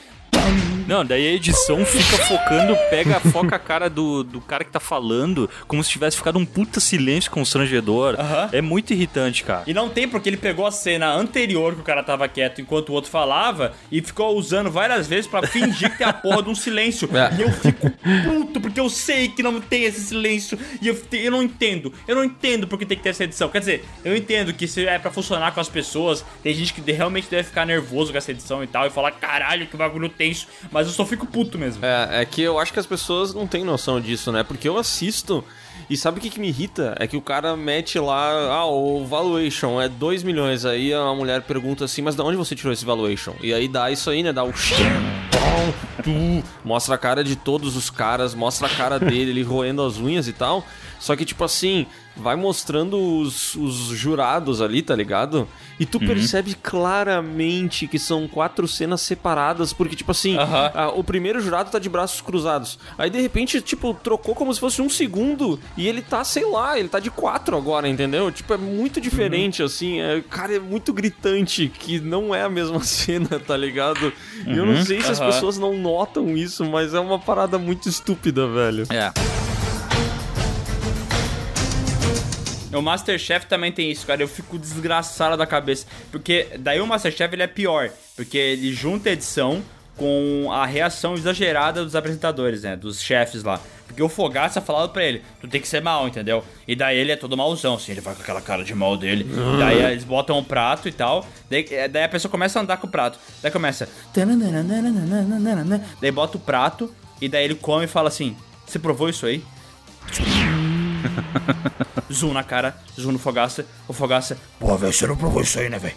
Não, daí a edição fica focando, pega, foca a cara do, do cara que tá falando, como se tivesse ficado um puta silêncio constrangedor. Aham. É muito irritante, cara. E não tem porque ele pegou a cena anterior que o cara tava quieto enquanto o outro falava e ficou usando várias vezes pra fingir que tem a porra de um silêncio. É. E eu fico puto porque eu sei que não tem esse silêncio e eu, te- eu não entendo. Eu não entendo porque tem que ter essa edição. Quer dizer, eu entendo que se é pra funcionar com as pessoas, tem gente que realmente deve ficar nervoso com essa edição e tal e falar caralho que bagulho tenso, mas eu só fico puto mesmo. É, é que eu acho que as pessoas não têm noção disso, né? Porque eu assisto e sabe o que, que me irrita? É que o cara mete lá, ah, o valuation é 2 milhões. Aí a mulher pergunta assim, mas de onde você tirou esse valuation? E aí dá isso aí, né? Dá o tu, mostra a cara de todos os caras, mostra a cara dele, ele roendo as unhas e tal. Só que, tipo assim, vai mostrando os, os jurados ali, tá ligado? E tu percebe claramente que são quatro cenas separadas, porque, tipo assim, Aham. ah, o primeiro jurado tá de braços cruzados. Aí, de repente, tipo, trocou como se fosse um segundo. E ele tá, sei lá, ele tá de quatro agora, entendeu? Tipo, é muito diferente, assim. É, cara, é muito gritante que não é a mesma (laughs) cena, tá ligado? E eu não sei se as pessoas não notam isso, mas é uma parada muito estúpida, velho. É. O Masterchef também tem isso, cara. Eu fico desgraçado da cabeça. Porque daí o Masterchef ele é pior. Porque ele junta a edição com a reação exagerada dos apresentadores, né? Dos chefes lá. Porque o Fogaça falava pra ele, tu tem que ser mal, entendeu? E daí ele é todo mauzão, assim, ele vai com aquela cara de mal dele. Daí eles botam um prato e tal. Daí, eh, daí a pessoa começa a andar com o prato. Daí começa. Daí bota o prato e daí ele come e fala assim: Você provou isso aí? (laughs) zoom na cara, zoom no Fogaça. O Fogaça, pô, velho, você não provou isso aí, né, velho?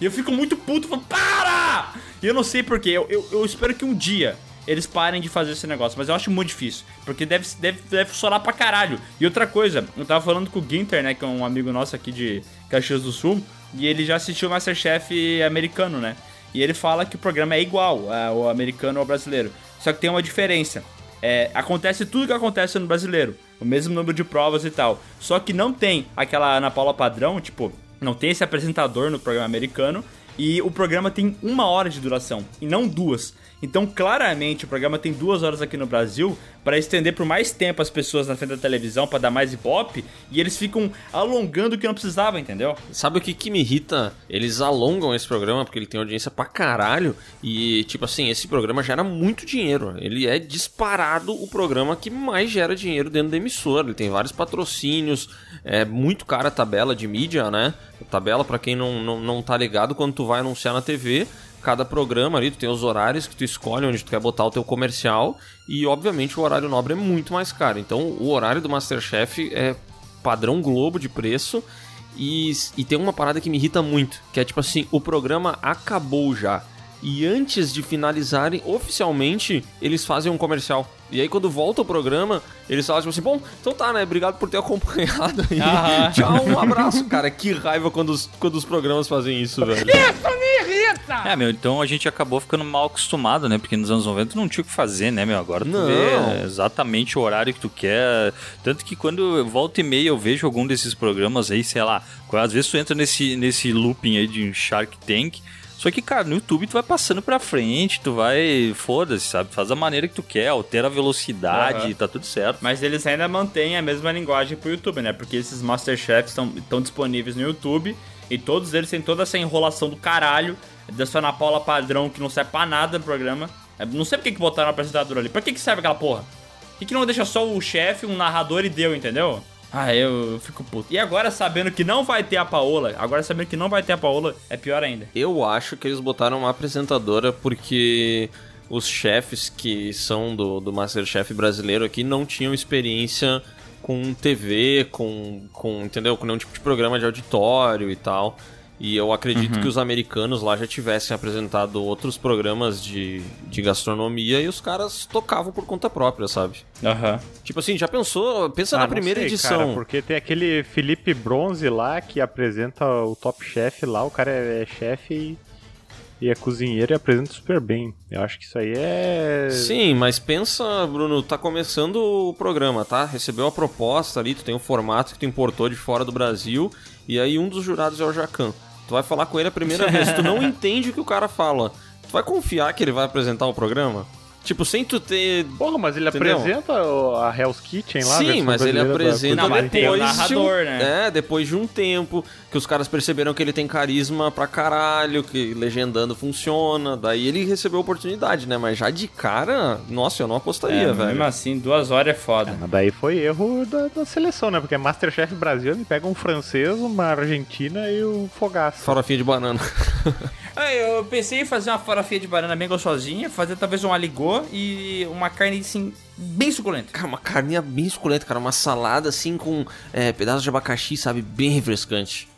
E eu fico muito puto, falo, para! E eu não sei porquê, eu, eu, eu espero que um dia eles parem de fazer esse negócio, mas eu acho muito difícil, porque deve, deve, deve funcionar pra caralho. E outra coisa, eu tava falando com o Ginter, né, que é um amigo nosso aqui de Caxias do Sul, e ele já assistiu o Masterchef americano, né? E ele fala que o programa é igual ao americano ao brasileiro, só que tem uma diferença. É, acontece tudo que acontece no brasileiro, o mesmo número de provas e tal. Só que não tem aquela Ana Paula padrão, tipo, não tem esse apresentador no programa americano. E o programa tem uma hora de duração, e não duas. Então, claramente, o programa tem duas horas aqui no Brasil para estender por mais tempo as pessoas na frente da televisão, para dar mais ibope, e eles ficam alongando o que não precisava, entendeu? Sabe o que, que me irrita? Eles alongam esse programa porque ele tem audiência pra caralho. E, tipo assim, esse programa gera muito dinheiro. Ele é disparado o programa que mais gera dinheiro dentro da emissora. Ele tem vários patrocínios, é muito cara a tabela de mídia, né? A tabela, pra quem não, não, não tá ligado, quando tu vai anunciar na TV, cada programa ali, tu tem os horários que tu escolhe onde tu quer botar o teu comercial e obviamente o horário nobre é muito mais caro. Então o horário do Masterchef é padrão Globo de preço e, e tem uma parada que me irrita muito, que é tipo assim, o programa acabou já. E antes de finalizarem oficialmente, eles fazem um comercial. E aí, quando volta o programa, eles falam tipo assim: Bom, então tá, né? Obrigado por ter (laughs) acompanhado aí. Aham. Tchau, um abraço. Cara, que raiva quando os, quando os programas fazem isso, velho. É, meu, então a gente acabou ficando mal acostumado, né? Porque nos anos 90 não tinha o que fazer, né, meu? Agora tu Não. vê exatamente o horário que tu quer. Tanto que quando eu volta e meia eu vejo algum desses programas aí, sei lá, às vezes tu entra nesse, nesse looping aí de Shark Tank. Só que, cara, no YouTube tu vai passando pra frente, tu vai. Foda-se, sabe? Faz da maneira que tu quer, altera a velocidade, Aham. tá tudo certo. Mas eles ainda mantêm a mesma linguagem pro YouTube, né? Porque esses Masterchefs estão disponíveis no YouTube e todos eles têm toda essa enrolação do caralho dessa Ana Paula padrão que não serve pra nada no programa. É, Não sei por que botaram o apresentador ali. Pra que, que serve aquela porra? Por que, que não deixa só o chefe, um narrador e deu, entendeu? Ah, eu, eu fico puto. E agora sabendo que não vai ter a Paola, agora sabendo que não vai ter a Paola, é pior ainda. Eu acho que eles botaram uma apresentadora porque os chefes que são do, do Masterchef brasileiro aqui não tinham experiência com TV, com, com, entendeu? Com nenhum tipo de programa de auditório e tal. E eu acredito que os americanos lá já tivessem apresentado outros programas de, de gastronomia e os caras tocavam por conta própria, sabe? Aham. Tipo assim, já pensou? Pensa Ah, na não primeira sei, edição. Cara, porque tem aquele Felipe Bronze lá que apresenta o Top Chef lá, o cara é chefe e, e é cozinheiro e apresenta super bem. Eu acho que isso aí é. Sim, mas pensa, Bruno, tá começando o programa, tá? Recebeu a proposta ali, tu tem o formato que tu importou de fora do Brasil, e aí um dos jurados é o Jacan. Tu vai falar com ele a primeira vez, tu não (laughs) entende o que o cara fala. Tu vai confiar que ele vai apresentar o programa? Tipo, sem tu ter. Porra, mas ele Entendeu? apresenta a Hell's Kitchen lá, Sim, mas ele da apresenta Não, mas tem o depois de um, narrador, né? É, depois de um tempo que os caras perceberam que ele tem carisma pra caralho, que legendando funciona, daí ele recebeu a oportunidade, né? Mas já de cara, nossa, eu não apostaria, É, velho. mesmo assim, duas horas é foda. Mas daí foi erro da, da seleção, né? Porque Masterchef Brasil ele pega um francês, uma argentina e o Fogaça. Farofinha de banana. Ah, (laughs) eu pensei em fazer uma farofinha de banana bem gostosinha, fazer talvez um aligô e uma carne assim, bem suculenta. Cara, uma carninha bem suculenta, cara. Uma salada assim com é, pedaços de abacaxi, sabe? Bem refrescante.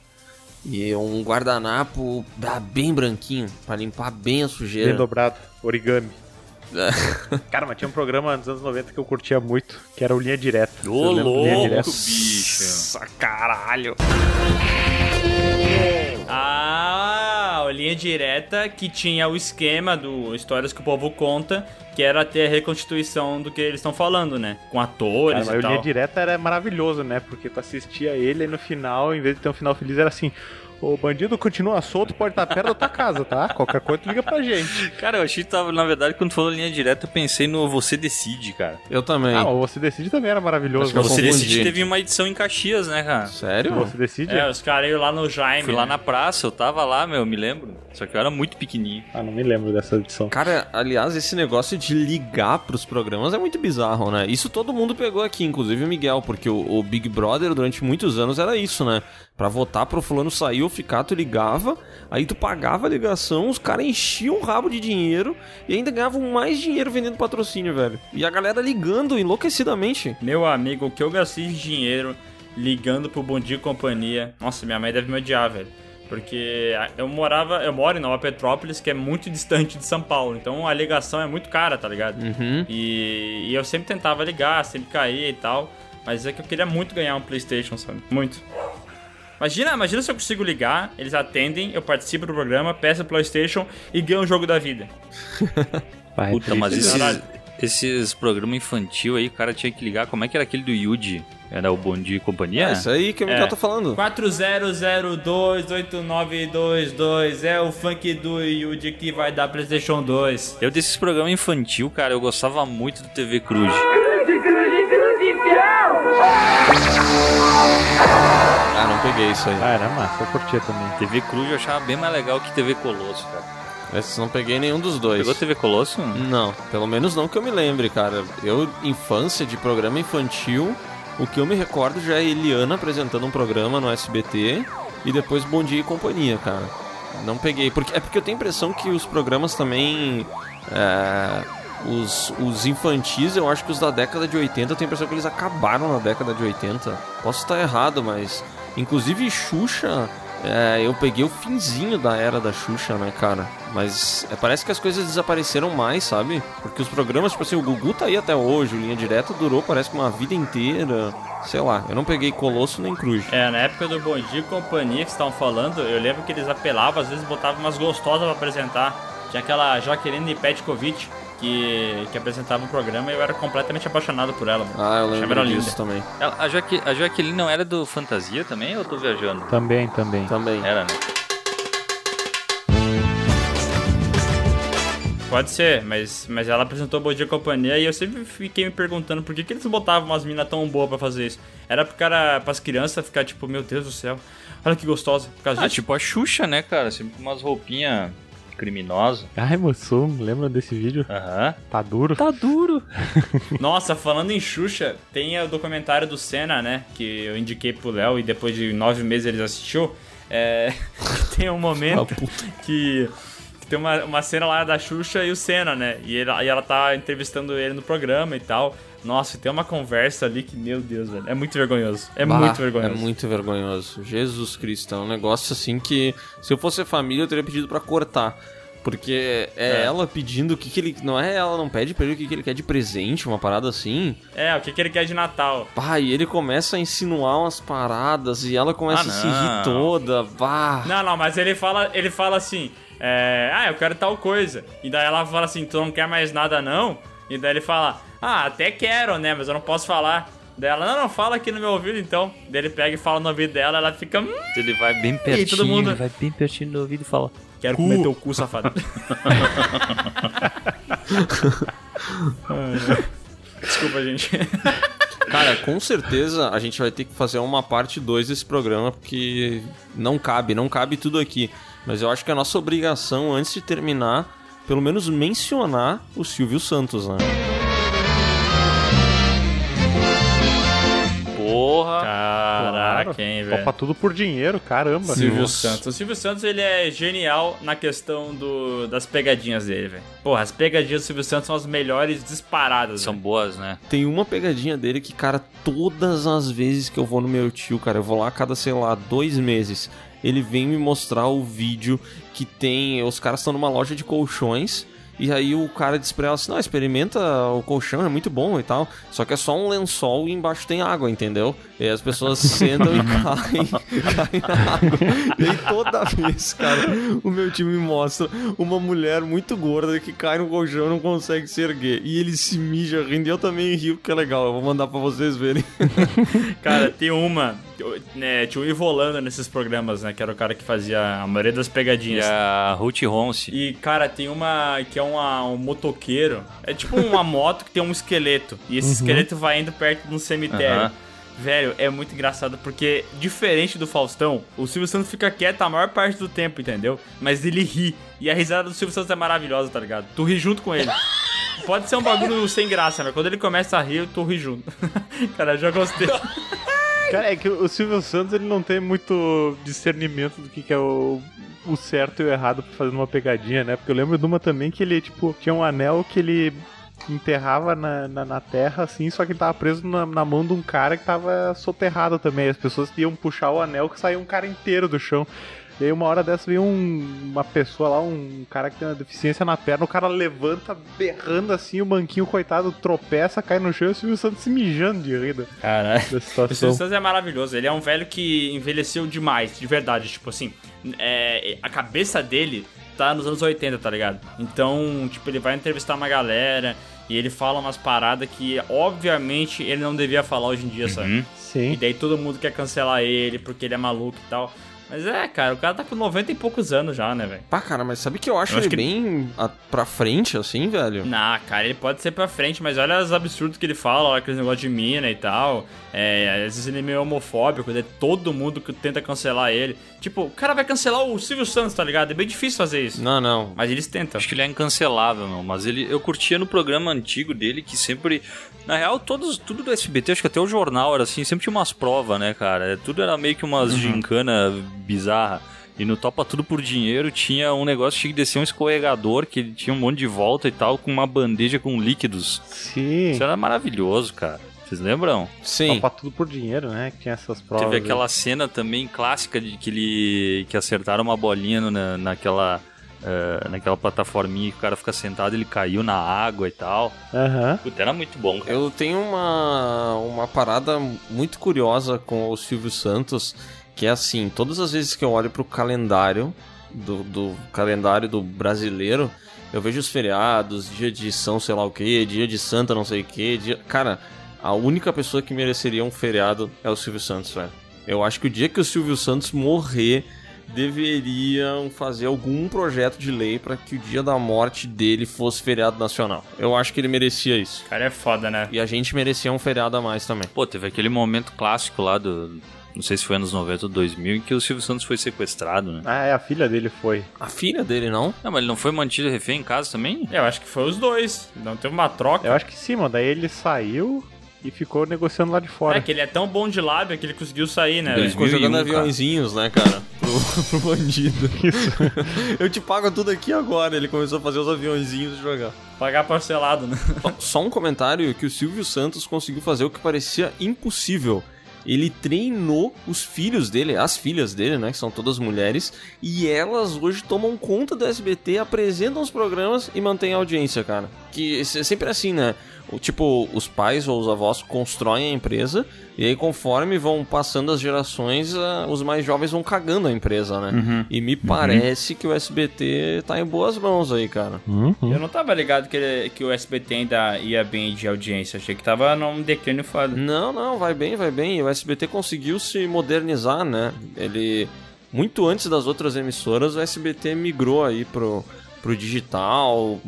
E um guardanapo ah, bem branquinho, pra limpar bem a Bem sujeira. dobrado, origami. (laughs) Cara, mas tinha um programa nos anos 90 que eu curtia muito, que era o Linha Direta. Ô, louco, Direta? bicho. Nossa, caralho. Ah, a linha direta que tinha o esquema do Histórias que o Povo Conta, que era ter a reconstituição do que eles estão falando, né? Com Cara, atores mas e tal. Linha Direta era maravilhoso, né? Porque tu assistia ele e no final, em vez de ter um final feliz, era assim: O bandido continua solto, pode estar perto da tua casa, tá? Qualquer coisa, tu liga pra gente. Cara, eu achei que tava, na verdade, quando tu falou linha direta, eu pensei no Você Decide, cara. Eu também. Ah, o Você Decide também era maravilhoso. Acho Você confundi. Decide teve uma edição em Caxias, né, cara? Sério? Você Decide? É, os caras iam lá no Jaime. Fui lá né? na praça, eu tava lá, meu, me lembro. Só que eu era muito pequenininho. Ah, não me lembro dessa edição. Cara, aliás, esse negócio de ligar pros programas é muito bizarro, né? Isso todo mundo pegou aqui, inclusive o Miguel, porque o, o Big Brother durante muitos anos era isso, né? Pra votar pro fulano sair ou ficar, tu ligava, aí tu pagava a ligação, os caras enchiam o rabo de dinheiro e ainda ganhavam mais dinheiro vendendo patrocínio, velho. E a galera ligando enlouquecidamente. Meu amigo, o que eu gastei de dinheiro ligando pro Bom Dia e Companhia. Nossa, minha mãe deve me odiar, velho. Porque eu morava, eu moro em Nova Petrópolis, que é muito distante de São Paulo. Então a ligação é muito cara, tá ligado? Uhum. E, e eu sempre tentava ligar, sempre caía e tal. Mas é que eu queria muito ganhar um PlayStation, sabe? Muito. Imagina, imagina se eu consigo ligar, eles atendem, eu participo do programa, peço o PlayStation e ganho o jogo da vida. (laughs) Vai, Puta, mas esses, esses programas infantil aí, o cara tinha que ligar. Como é que era aquele do Yuji? Era o Bom Dia e Companhia? É isso aí que É. tá falando. 40028922 é o funk do Yuji que vai dar PlayStation 2. Eu desses programas infantil, cara, eu gostava muito do TV Cruz. Ah, não peguei isso aí. Ah, era massa, eu curtia também. TV Cruz eu achava bem mais legal que TV Colosso, cara. Esse não peguei nenhum dos dois. Pegou TV Colosso? Não, pelo menos não que eu me lembre, cara. Eu, infância de programa infantil, o que eu me recordo já é Eliana apresentando um programa no SBT e depois Bom Dia e Companhia, cara. Não peguei, porque é porque eu tenho a impressão que os programas também. é, os, os infantis, eu acho que os da década de 80, eu tenho a impressão que eles acabaram na década de 80. Posso estar errado, mas. Inclusive Xuxa, é, eu peguei o finzinho da era da Xuxa, né, cara? Mas é, parece que as coisas desapareceram mais, sabe? Porque os programas, tipo assim, o Gugu tá aí até hoje, o Linha Direta durou parece que uma vida inteira. Sei lá, eu não peguei Colosso nem Cruz. É, na época do Bom Dia e Companhia que estavam falando, eu lembro que eles apelavam, às vezes botavam umas gostosas pra apresentar. Tinha aquela Jaqueline Petkovic que, que apresentava o programa e eu era completamente apaixonado por ela. mano. Ah, eu lembro ela linda. disso também. Ela- a, Jaque, a não era do Fantasia também ou eu tô viajando? Também, também. Também. Era, né? Pode ser, mas, mas ela apresentou o Bom Dia Companhia e eu sempre fiquei me perguntando por que, que eles botavam umas minas tão boas pra fazer isso. Era pro cara, pras crianças ficar tipo, meu Deus do céu, olha que gostosa. Por causa Ah, disso. tipo a Xuxa, né, cara? Sempre com umas roupinhas criminosas. Ai, moço, lembra desse vídeo? Aham. Tá duro? Tá duro. (laughs) Nossa, falando em Xuxa, tem o documentário do Senna, né? Que eu indiquei pro Léo e depois de nove meses ele assistiu. É, (laughs) tem um momento que, que tem uma, uma cena lá da Xuxa e o Senna, né? E, ele- e ela tá entrevistando ele no programa e tal. Nossa, tem uma conversa ali que, meu Deus, velho, é muito vergonhoso. É Bah, muito vergonhoso. É muito vergonhoso. Jesus Cristo, é um negócio assim que se eu fosse família eu teria pedido pra cortar. Porque é, É. ela pedindo o que, que ele. Não é ela, não pede pra ele o que, que ele quer de presente, uma parada assim. É, o que, que ele quer de Natal? Pá, e ele começa a insinuar umas paradas e ela começa Ah, a se rir toda. Bah. Não, não, mas ele fala, ele fala assim, é, ah, eu quero tal coisa. E daí ela fala assim, tu não quer mais nada não? E daí ele fala, ah, até quero, né, mas eu não posso falar. Daí ela, não, não, fala aqui no meu ouvido então. Daí ele pega e fala no ouvido dela, ela fica, hum, Ele vai bem pertinho, todo mundo- ele vai bem pertinho do ouvido e fala. quero comer teu cu, safado. (laughs) Desculpa, gente. Cara, com certeza a gente vai ter que fazer uma parte 2 desse programa, porque não cabe, não cabe tudo aqui. Mas eu acho que é a nossa obrigação, antes de terminar, pelo menos mencionar o Silvio Santos, né? Porra. Caraca, hein, velho. Topa tudo por dinheiro, caramba. Silvio Nossa. Santos. O Silvio Santos, ele é genial na questão do, das pegadinhas dele, velho. Porra, as pegadinhas do Silvio Santos são as melhores disparadas. São velho. boas, né? Tem uma pegadinha dele que, cara, todas as vezes que eu vou no meu tio, cara, eu vou lá a cada, sei lá, dois meses, ele vem me mostrar o vídeo que tem. Os caras estão numa loja de colchões. E aí o cara diz pra ela assim, não, experimenta o colchão, é muito bom e tal. Só que é só um lençol e embaixo tem água, entendeu? E aí as pessoas sentam e (laughs) caem, caem na água. E aí toda vez, cara, o meu time me mostra uma mulher muito gorda que cai no colchão e não consegue se erguer. E ele se mija rindo e eu também rio, porque é legal. Eu vou mandar pra vocês verem. (laughs) Cara, tem uma né, tinha o Ivolando nesses programas, né? Que era o cara que fazia a maioria das E pegadinhas. a Ruth Ronce. E, cara, tem uma que é uma, um motoqueiro. É tipo uma moto que tem um esqueleto. E esse esqueleto vai indo perto de um cemitério. Aham. Velho, é muito engraçado porque, diferente do Faustão, o Silvio Santos fica quieto a maior parte do tempo, entendeu? Mas ele ri. E a risada do Silvio Santos é maravilhosa, tá ligado? Tu ri junto com ele. Pode ser um bagulho sem graça, mas quando ele começa a rir, tu ri junto. (laughs) cara, eu já gostei. (laughs) Cara, é que o Silvio Santos ele não tem muito discernimento do que, que é o, o certo e o errado fazer uma pegadinha, né? Porque eu lembro de uma também que ele, tipo, tinha um anel que ele enterrava na, na, na terra, assim, só que ele tava preso na, na mão de um cara que tava soterrado também. As pessoas iam puxar o anel que saía um cara inteiro do chão. E aí uma hora dessa veio um- uma pessoa lá, um cara que tem uma deficiência na perna, o cara levanta berrando assim, o manquinho, coitado, tropeça, cai no chão e o Silvio Santos se mijando de rir da Caralho. O situação. Silvio Santos é maravilhoso. Ele é um velho que envelheceu demais, de verdade. Tipo assim, é, a cabeça dele tá nos anos 80, tá ligado? Então, tipo, ele vai entrevistar uma galera e ele fala umas paradas que, obviamente, ele não devia falar hoje em dia, sabe? E Sim. daí todo mundo quer cancelar ele porque ele é maluco e tal. Mas é, cara, o cara tá com 90 e poucos anos já, né, velho? Pá, cara, mas sabe que eu acho, Eu acho ele que- bem a- pra frente, assim, velho? Nah, cara, ele pode ser pra frente, mas olha os absurdos que ele fala, olha aqueles negócios de mina e tal. É, às vezes ele é meio homofóbico, daí todo mundo que tenta cancelar ele. Tipo, o cara vai cancelar o Silvio Santos, tá ligado? É bem difícil fazer isso. Não, não. Mas eles tentam. Acho que ele é incancelável, meu. Mas ele, eu curtia no programa antigo dele que sempre. Na real, todos, tudo do SBT, acho que até o jornal era assim, sempre tinha umas provas, né, cara? Tudo era meio que umas gincana bizarra. E no Topa Tudo por Dinheiro tinha um negócio que tinha que descer um escorregador, que ele tinha um monte de volta e tal, com uma bandeja com líquidos. Sim. Isso era maravilhoso, cara. Vocês lembram? Sim. Topa tudo por dinheiro, né? Que tinha essas provas. Teve aí. aquela cena também clássica de que ele que acertaram uma bolinha na, naquela eh, naquela plataforminha que o cara fica sentado, ele caiu na água e tal. Aham. Puta, era muito bom, cara. Eu tenho uma, uma parada muito curiosa com o Silvio Santos, que é assim, todas as vezes que eu olho pro calendário, do, do calendário do brasileiro, eu vejo os feriados, dia de São sei lá o que, dia de Santa não sei o que, dia... Cara, a única pessoa que mereceria um feriado é o Silvio Santos, velho. Eu acho que o dia que o Silvio Santos morrer, deveriam fazer algum projeto de lei para que o dia da morte dele fosse feriado nacional. Eu acho que ele merecia isso. O cara é foda, né? E a gente merecia um feriado a mais também. Pô, teve aquele momento clássico lá do. Não sei se foi anos 90 ou 2000, em que o Silvio Santos foi sequestrado, né? Ah, é, a filha dele foi. A filha dele, não? Não, mas ele não foi mantido refém em casa também? Eu acho que foi os dois. Não teve uma troca. Eu acho que sim, mano. Daí ele saiu e ficou negociando lá de fora. É que ele é tão bom de lábia que ele conseguiu sair, né? Ele? Ficou jogando 2001, cara. aviãozinhos, né, cara? Pro, (laughs) pro bandido. (laughs) Eu te pago tudo aqui agora. Ele começou a fazer os aviãozinhos e jogar. Pagar parcelado, né? Só um comentário que o Silvio Santos conseguiu fazer o que parecia impossível. Ele treinou os filhos dele, as filhas dele, né, que são todas mulheres, e elas hoje tomam conta do SBT, apresentam os programas e mantêm a audiência, cara. Que é sempre assim, né? O, tipo, os pais ou os avós constroem a empresa, e aí conforme vão passando as gerações, os mais jovens vão cagando a empresa, né? E me parece que o SBT tá em boas mãos aí, cara. Eu não tava ligado que, ele- que o SBT ainda ia bem de audiência. Achei que tava num declínio foda. Não, não, vai bem, vai bem. O SBT conseguiu se modernizar, né? Ele muito antes das outras emissoras, o SBT migrou aí pro pro digital,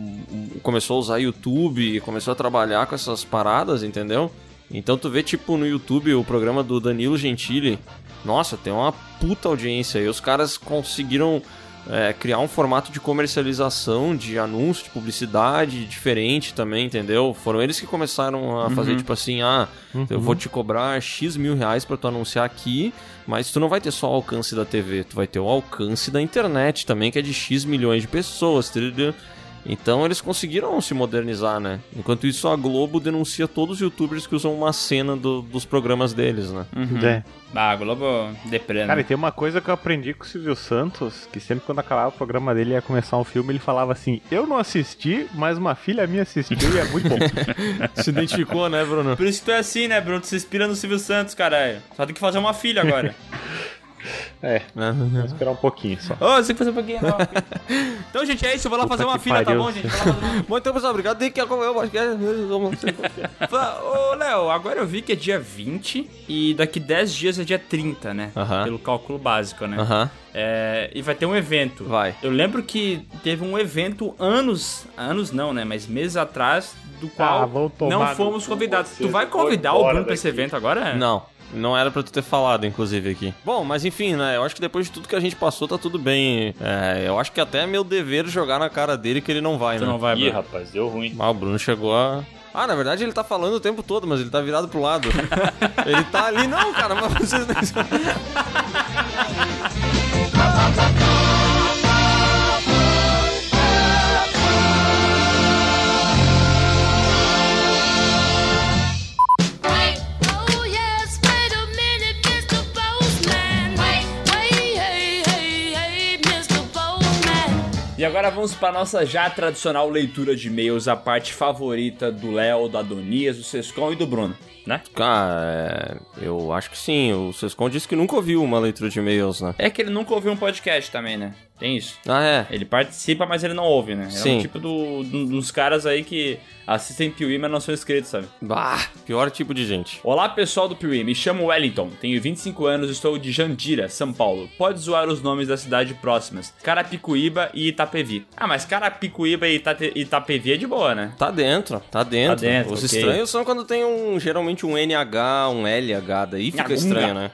começou a usar YouTube, começou a trabalhar com essas paradas, entendeu? Então tu vê tipo no YouTube o programa do Danilo Gentili, nossa, tem uma puta audiência e os caras conseguiram é, criar um formato de comercialização de anúncio, de publicidade diferente também, entendeu? Foram eles que começaram a fazer, tipo assim, ah, eu vou te cobrar X mil reais pra tu anunciar aqui, mas tu não vai ter só o alcance da TV, tu vai ter o alcance da internet também, que é de X milhões de pessoas, entendeu? Então eles conseguiram se modernizar, né? Enquanto isso, a Globo denuncia todos os youtubers que usam uma cena do- dos programas deles, né? É. Ah, Globo deprê, né? Cara, e tem uma coisa que eu aprendi com o Silvio Santos, que sempre quando acabava o programa dele ia começar um filme, ele falava assim, eu não assisti, mas uma filha minha assistiu e é muito bom. (laughs) Se identificou, né, Bruno? Por isso que tu é assim, né, Bruno? Tu se inspira no Silvio Santos, caralho. Só tem que fazer uma filha agora. (laughs) É, vou esperar um pouquinho só. Ô, você tem que fazer um pouquinho. não. então, gente, é isso. Eu vou lá fazer uma fila, tá pariu. bom, gente? Vou lá fazer uma... (laughs) Muito obrigado. Tem que acompanhar o podcast. (laughs) Ô, Léo, agora eu vi que é dia 20 e daqui 10 dias é dia 30, né? Aham. Pelo cálculo básico, né? Aham. É, e vai ter um evento. Vai. Eu lembro que teve um evento anos, anos não, né? Mas meses atrás, do qual Ah, vão tomar não fomos convidados. Tu vai convidar o Bruno pra esse evento agora? Não. Não era pra tu ter falado, inclusive, aqui. Bom, mas enfim, né? Eu acho que depois de tudo que a gente passou, tá tudo bem. É, eu acho que até é meu dever jogar na cara dele que ele não vai, Tu né? não vai, Ih, Bruno. rapaz, deu ruim. Ah, o Bruno chegou a. Ah, na verdade ele tá falando o tempo todo, mas ele tá virado pro lado. (laughs) ele tá ali, não, cara, mas vocês nem (laughs) E agora vamos para nossa já tradicional leitura de e-mails, a parte favorita do Léo, do Adonias, do Sescon e do Bruno, né? Cara, é, eu acho que sim. O Sescon disse que nunca ouviu uma leitura de e-mails, né? É que ele nunca ouviu um podcast também, né? Tem isso. Ah, é. Ele participa, mas ele não ouve, né? É Sim. um tipo do, do- dos caras aí que assistem Piuí, mas não são inscritos, sabe? Bah, pior tipo de gente. Olá pessoal do Piuí, me chamo Wellington, tenho 25 anos estou de Jandira, São Paulo. Pode zoar os nomes da cidade próximas, Carapicuíba e Itapevi. Ah, mas Carapicuíba e Itate- Itapevi é de boa, né? Tá dentro, tá dentro. Tá dentro, Os ok. estranhos são quando tem um, geralmente um NH, um LH, daí fica estranho, né?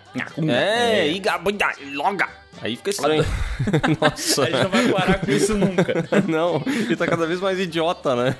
É, É. iga, buida, loga. Aí fica estranho. (laughs) Nossa. A gente não vai parar com isso nunca. (laughs) Não, ele tá cada vez mais idiota, né?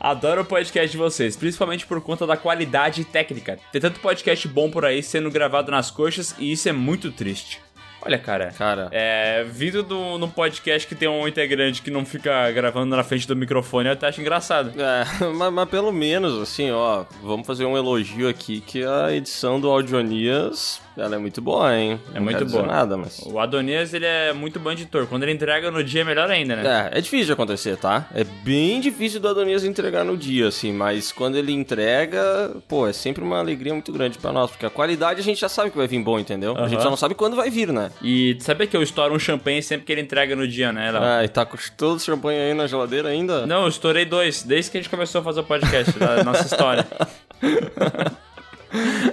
Adoro o podcast de vocês, principalmente por conta da qualidade técnica. Tem tanto podcast bom por aí sendo gravado nas coxas e isso é muito triste. Olha, cara. Cara. É, vindo do, num podcast que tem um integrante que não fica gravando na frente do microfone, eu até acho engraçado. É, (laughs) mas, mas pelo menos, assim, ó, vamos fazer um elogio aqui que a edição do Audionias, ela é muito boa, hein? É Não muito boa. nada, mas... O Adonias, ele é muito bom editor. Quando ele entrega no dia, é melhor ainda, né? É, é difícil de acontecer, tá? É bem difícil do Adonias entregar no dia, assim, mas quando ele entrega, pô, é sempre uma alegria muito grande pra nós, porque a qualidade a gente já sabe que vai vir bom, entendeu? A gente só não sabe quando vai vir, né? E sabia que eu estouro um champanhe sempre que ele entrega no dia, né, Léo? Ah, e tá com todo o champanhe aí na geladeira ainda? Não, eu estourei dois, desde que a gente começou a fazer o podcast da (laughs) nossa história.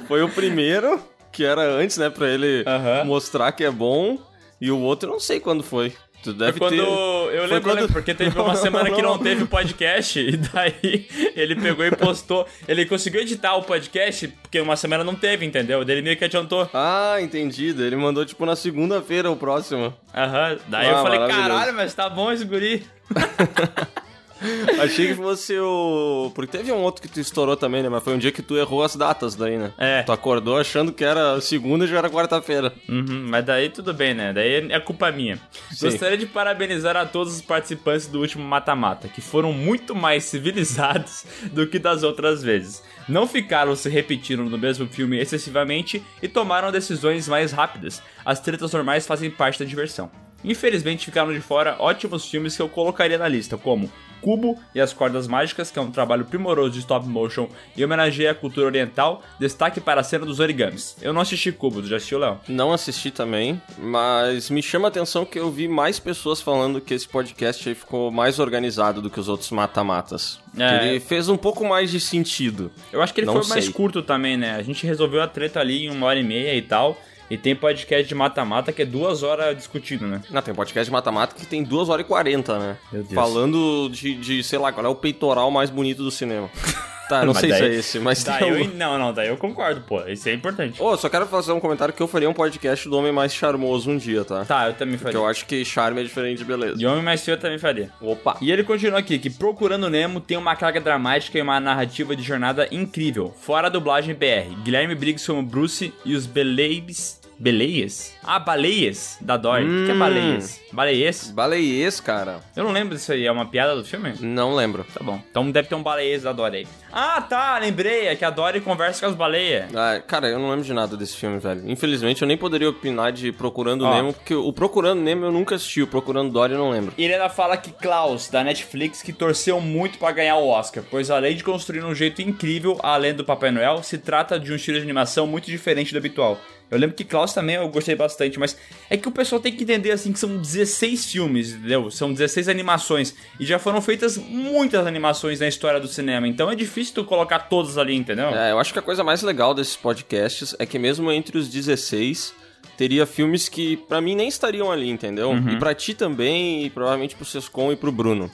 Foi o primeiro, que era antes, né, pra ele Aham. mostrar que é bom, e o outro eu não sei quando foi. Tu deve Foi quando. ter... Eu lembro, eu quando- lembro, porque teve uma (laughs) semana que não teve podcast, (laughs) e daí ele pegou e postou. Ele conseguiu editar o podcast, porque uma semana não teve, entendeu? Daí ele meio que adiantou. Ah, entendido. Ele mandou, tipo, na segunda-feira o próximo. Aham. Daí Ah, eu falei, caralho, mas tá bom esse guri. (laughs) (laughs) Achei que fosse o... Porque teve um outro que tu estourou também, né? Mas foi um dia que tu errou as datas daí, né? É. Tu acordou achando que era segunda e já era quarta-feira. Uhum, mas daí tudo bem, né? Daí é culpa minha. Sim. Gostaria de parabenizar a todos os participantes do último mata-mata, que foram muito mais (laughs) civilizados do que das outras vezes. Não ficaram se repetindo no mesmo filme excessivamente e tomaram decisões mais rápidas. As tretas normais fazem parte da diversão. Infelizmente ficaram de fora ótimos filmes que eu colocaria na lista, como Cubo e as Cordas Mágicas, que é um trabalho primoroso de stop motion e homenageia a cultura oriental, destaque para a cena dos origamis. Eu não assisti Cubo, tu já assistiu, Léo? Não assisti também, mas me chama a atenção que eu vi mais pessoas falando que esse podcast aí ficou mais organizado do que os outros mata-matas. É. Ele fez um pouco mais de sentido. Eu acho que ele Não foi mais sei. curto também, né? A gente resolveu a treta ali em uma hora e meia e tal. E tem podcast de mata-mata que é duas horas discutindo, né? Não, tem podcast de mata-mata que tem 2 horas e 40, né? Meu Deus. Falando de, de, sei lá, qual é o peitoral mais bonito do cinema. (laughs) Tá, não Mas sei daí- se é esse, mas Daí tem eu, um- Não, não, daí eu concordo, pô. Isso é importante. Ô, só quero fazer um comentário que eu faria um podcast do Homem Mais Charmoso um dia, tá? Tá, eu também Porque faria. eu acho que charme é diferente de beleza. De Homem Mais Feio eu também faria. Opa! E ele continua aqui, que Procurando Nemo tem uma carga dramática e uma narrativa de jornada incrível. Fora a dublagem BR. Guilherme Briggs como Bruce e os Beleibs... Beleias? Ah, Baleias, da Dory. O que é Hum. Baleias? Baleias? Baleiês, cara. Eu não lembro disso aí, é uma piada do filme? Não lembro. Tá bom. Então deve ter um baleiês da Dory aí. Ah, tá, lembrei. É que a Dory conversa com as baleias. Ah, cara, eu não lembro de nada desse filme, velho. Infelizmente, eu nem poderia opinar de Procurando Ó. Nemo, porque o Procurando Nemo eu nunca assisti, o Procurando Dory eu não lembro. E ele ainda fala que Klaus, da Netflix, que torceu muito pra ganhar o Oscar, pois além de construir um jeito incrível a lenda do Papai Noel, se trata de um estilo de animação muito diferente do habitual. Eu lembro que Klaus também eu gostei bastante, mas é que o pessoal tem que entender assim que são 16 filmes, entendeu? São 16 animações e já foram feitas muitas animações na história do cinema, então é difícil tu colocar todas ali, entendeu? É, eu acho que a coisa mais legal desses podcasts é que mesmo entre os 16 teria filmes que pra mim nem estariam ali, entendeu? Uhum. E pra ti também, e provavelmente pro Sescon e pro Bruno.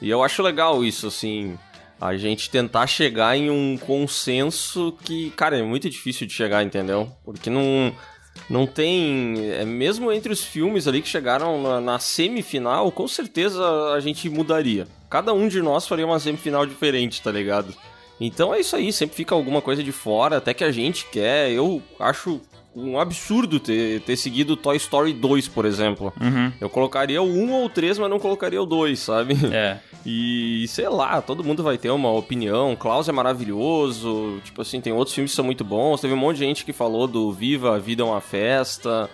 E eu acho legal isso, assim, a gente tentar chegar em um consenso que, cara, é muito difícil de chegar, entendeu? Porque não não tem, é, mesmo entre os filmes ali que chegaram na, na semifinal, com certeza a gente mudaria. Cada um de nós faria uma semifinal diferente, tá ligado? Então é isso aí, sempre fica alguma coisa de fora, até que a gente quer. Eu acho um absurdo ter, ter seguido Toy Story 2, por exemplo. Uhum. Eu colocaria o 1 ou o 3, mas não colocaria o 2, sabe? É. (laughs) E sei lá, todo mundo vai ter uma opinião. Klaus é maravilhoso, tipo assim, tem outros filmes que são muito bons. Teve um monte de gente que falou do Viva, a Vida é uma Festa.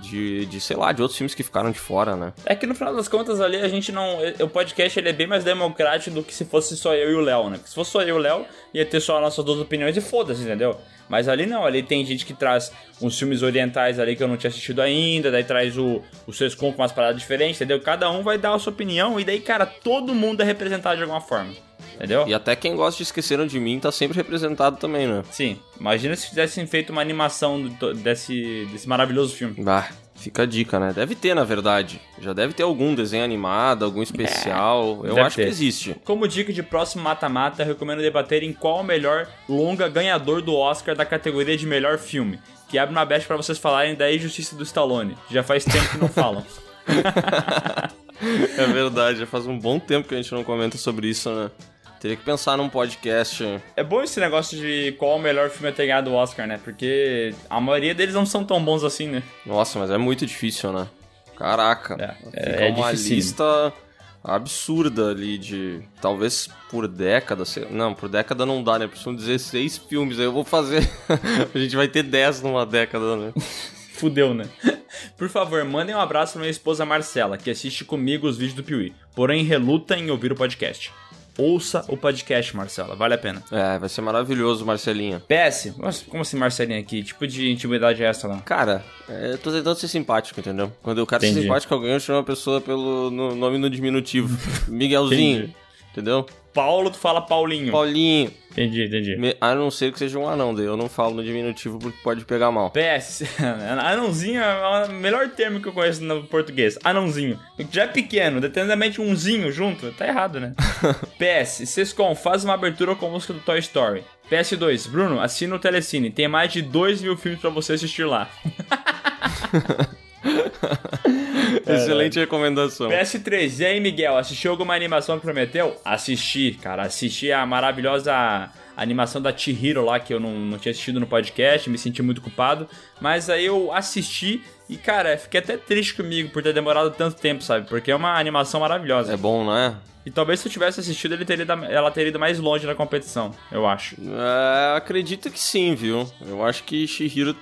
De, de, sei lá, de outros filmes que ficaram de fora, né? É que no final das contas ali a gente não. O podcast ele é bem mais democrático do que se fosse só eu e o Léo, né? Porque se fosse só eu e o Léo, ia ter só as nossas duas opiniões e foda-se, entendeu? Mas ali não, ali tem gente que traz uns filmes orientais ali que eu não tinha assistido ainda, daí traz o, o Sescon com umas paradas diferentes, entendeu? Cada um vai dar a sua opinião e daí, cara, todo mundo é representado de alguma forma. Entendeu? E até quem gosta de Esqueceram de Mim tá sempre representado também, né? Sim. Imagina se tivessem feito uma animação do- desse, desse maravilhoso filme. Bah, fica a dica, né? Deve ter, na verdade. Já deve ter algum desenho animado, algum especial. Eu Deve acho ter. que existe. Como dica de próximo mata-mata, recomendo debater em qual o melhor longa ganhador do Oscar da categoria de melhor filme. Que abre uma brecha pra vocês falarem da Injustiça do Stallone. Já faz tempo que não falam. (laughs) É verdade, já faz um bom tempo que a gente não comenta sobre isso, né? Teria que pensar num podcast. É bom esse negócio de qual o melhor filme a ter ganhado o Oscar, né? Porque a maioria deles não são tão bons assim, né? Nossa, mas é muito difícil, né? Caraca. É, Fica é uma dificílimo. lista absurda ali de. Talvez por década. sei- Não, por década não dá, né? Porque são 16 filmes. Aí eu vou fazer. (laughs) a gente vai ter 10 numa década, né? (laughs) Fudeu, né? (laughs) Por favor, mandem um abraço pra minha esposa Marcela, que assiste comigo os vídeos do Piuí, porém reluta em ouvir o podcast. Ouça o podcast, Marcela, vale a pena. É, vai ser maravilhoso, Marcelinha. PS, como assim Marcelinha aqui? Tipo de intimidade é essa lá? Cara, é, eu tô tentando ser simpático, entendeu? Quando eu quero ser Entendi. simpático, alguém eu chamo a pessoa pelo no- nome no diminutivo. (laughs) Miguelzinho. Entendi. Entendeu? Paulo, tu fala Paulinho. Paulinho. Entendi, entendi. Me- A não ser que seja um anão, eu não falo no diminutivo porque pode pegar mal. PS, (laughs) anãozinho é o melhor termo que eu conheço no português. Anãozinho. Já é pequeno, detenidamente umzinho junto, tá errado, né? (laughs) PS, Sescom, faz uma abertura com a música do Toy Story. PS2, Bruno, assina o Telecine. Tem mais de 2 mil filmes pra você assistir lá. (laughs) Excelente recomendação. PS3, e aí, Miguel, assistiu alguma animação que prometeu? Assisti, cara, assisti a maravilhosa animação da Chihiro lá, que eu não, não tinha assistido no podcast, me senti muito culpado. Mas aí eu assisti e, cara, fiquei até triste comigo por ter demorado tanto tempo, sabe? Porque é uma animação maravilhosa. É bom, né? E talvez se eu tivesse assistido, ele teria, ela teria ido mais longe na competição, eu acho. É, acredito que sim, viu? Eu acho que Shihiro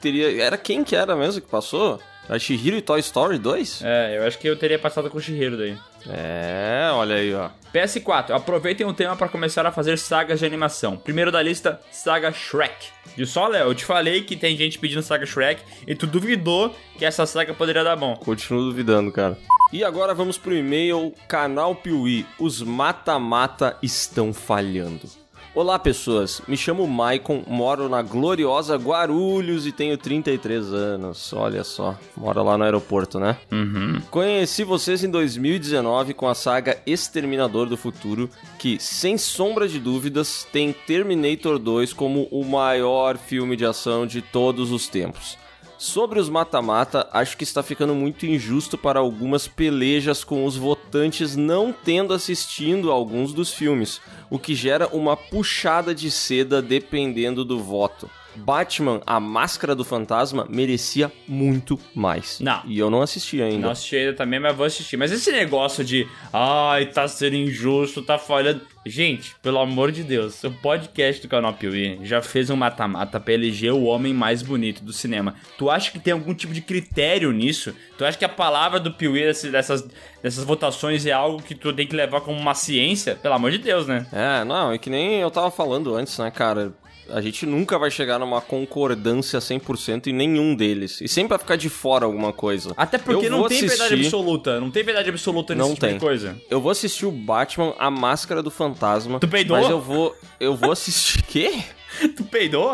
teria. Era quem que era mesmo que passou? A Shihiro e Toy Story 2? É, eu acho que eu teria passado com o Chihiro daí. É, olha aí, ó. PS4, aproveitem o tema para começar a fazer sagas de animação. Primeiro da lista, Saga Shrek. E só, Léo, eu te falei que tem gente pedindo Saga Shrek e tu duvidou que essa saga poderia dar bom. Continuo duvidando, cara. E agora vamos pro e-mail Canal Piuí. Os mata-mata estão falhando. Olá, pessoas. Me chamo Maicon, moro na gloriosa Guarulhos e tenho 33 anos. Olha só, mora lá no aeroporto, né? Uhum. Conheci vocês em 2019 com a saga Exterminador do Futuro, que, sem sombra de dúvidas, tem Terminator 2 como o maior filme de ação de todos os tempos. Sobre os mata-mata, acho que está ficando muito injusto para algumas pelejas com os votantes não tendo assistindo alguns dos filmes, o que gera uma puxada de seda dependendo do voto. Batman, a Máscara do Fantasma, merecia muito mais. Não. E eu não assisti ainda. Não assisti ainda também, mas vou assistir. Mas esse negócio de, ai, tá sendo injusto, tá falhando. Gente, pelo amor de Deus, o podcast do canal Piuí já fez um mata-mata pra eleger o homem mais bonito do cinema. Tu acha que tem algum tipo de critério nisso? Tu acha que a palavra do Piuí dessas, dessas votações é algo que tu tem que levar como uma ciência? Pelo amor de Deus, né? É, não, é que nem eu tava falando antes, né, cara? A gente nunca vai chegar numa concordância 100% em nenhum deles. E sempre vai ficar de fora alguma coisa. Até porque Eu não tem verdade assistir- absoluta. Não tem verdade absoluta nesse Não tipo tem. de coisa. Eu vou assistir o Batman, A Máscara do Fantasma. Tu peidou? Mas eu vou. Eu vou assistir. (laughs) Quê? (laughs) Tu peidou?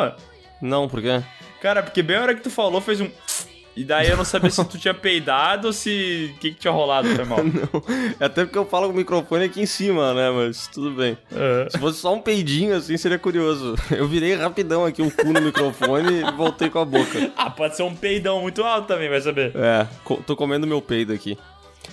Não, por quê? Cara, porque bem a hora que tu falou fez um. E daí eu não sabia se tu tinha peidado ou se. O que, que tinha rolado, foi mal. (laughs) Até porque eu falo com o microfone aqui em cima, né? Mas tudo bem. Se fosse só um peidinho assim, seria curioso. Eu virei rapidão aqui o cu no microfone e voltei com a boca. Ah, pode ser um peidão muito alto também, vai saber. É, tô comendo meu peido aqui.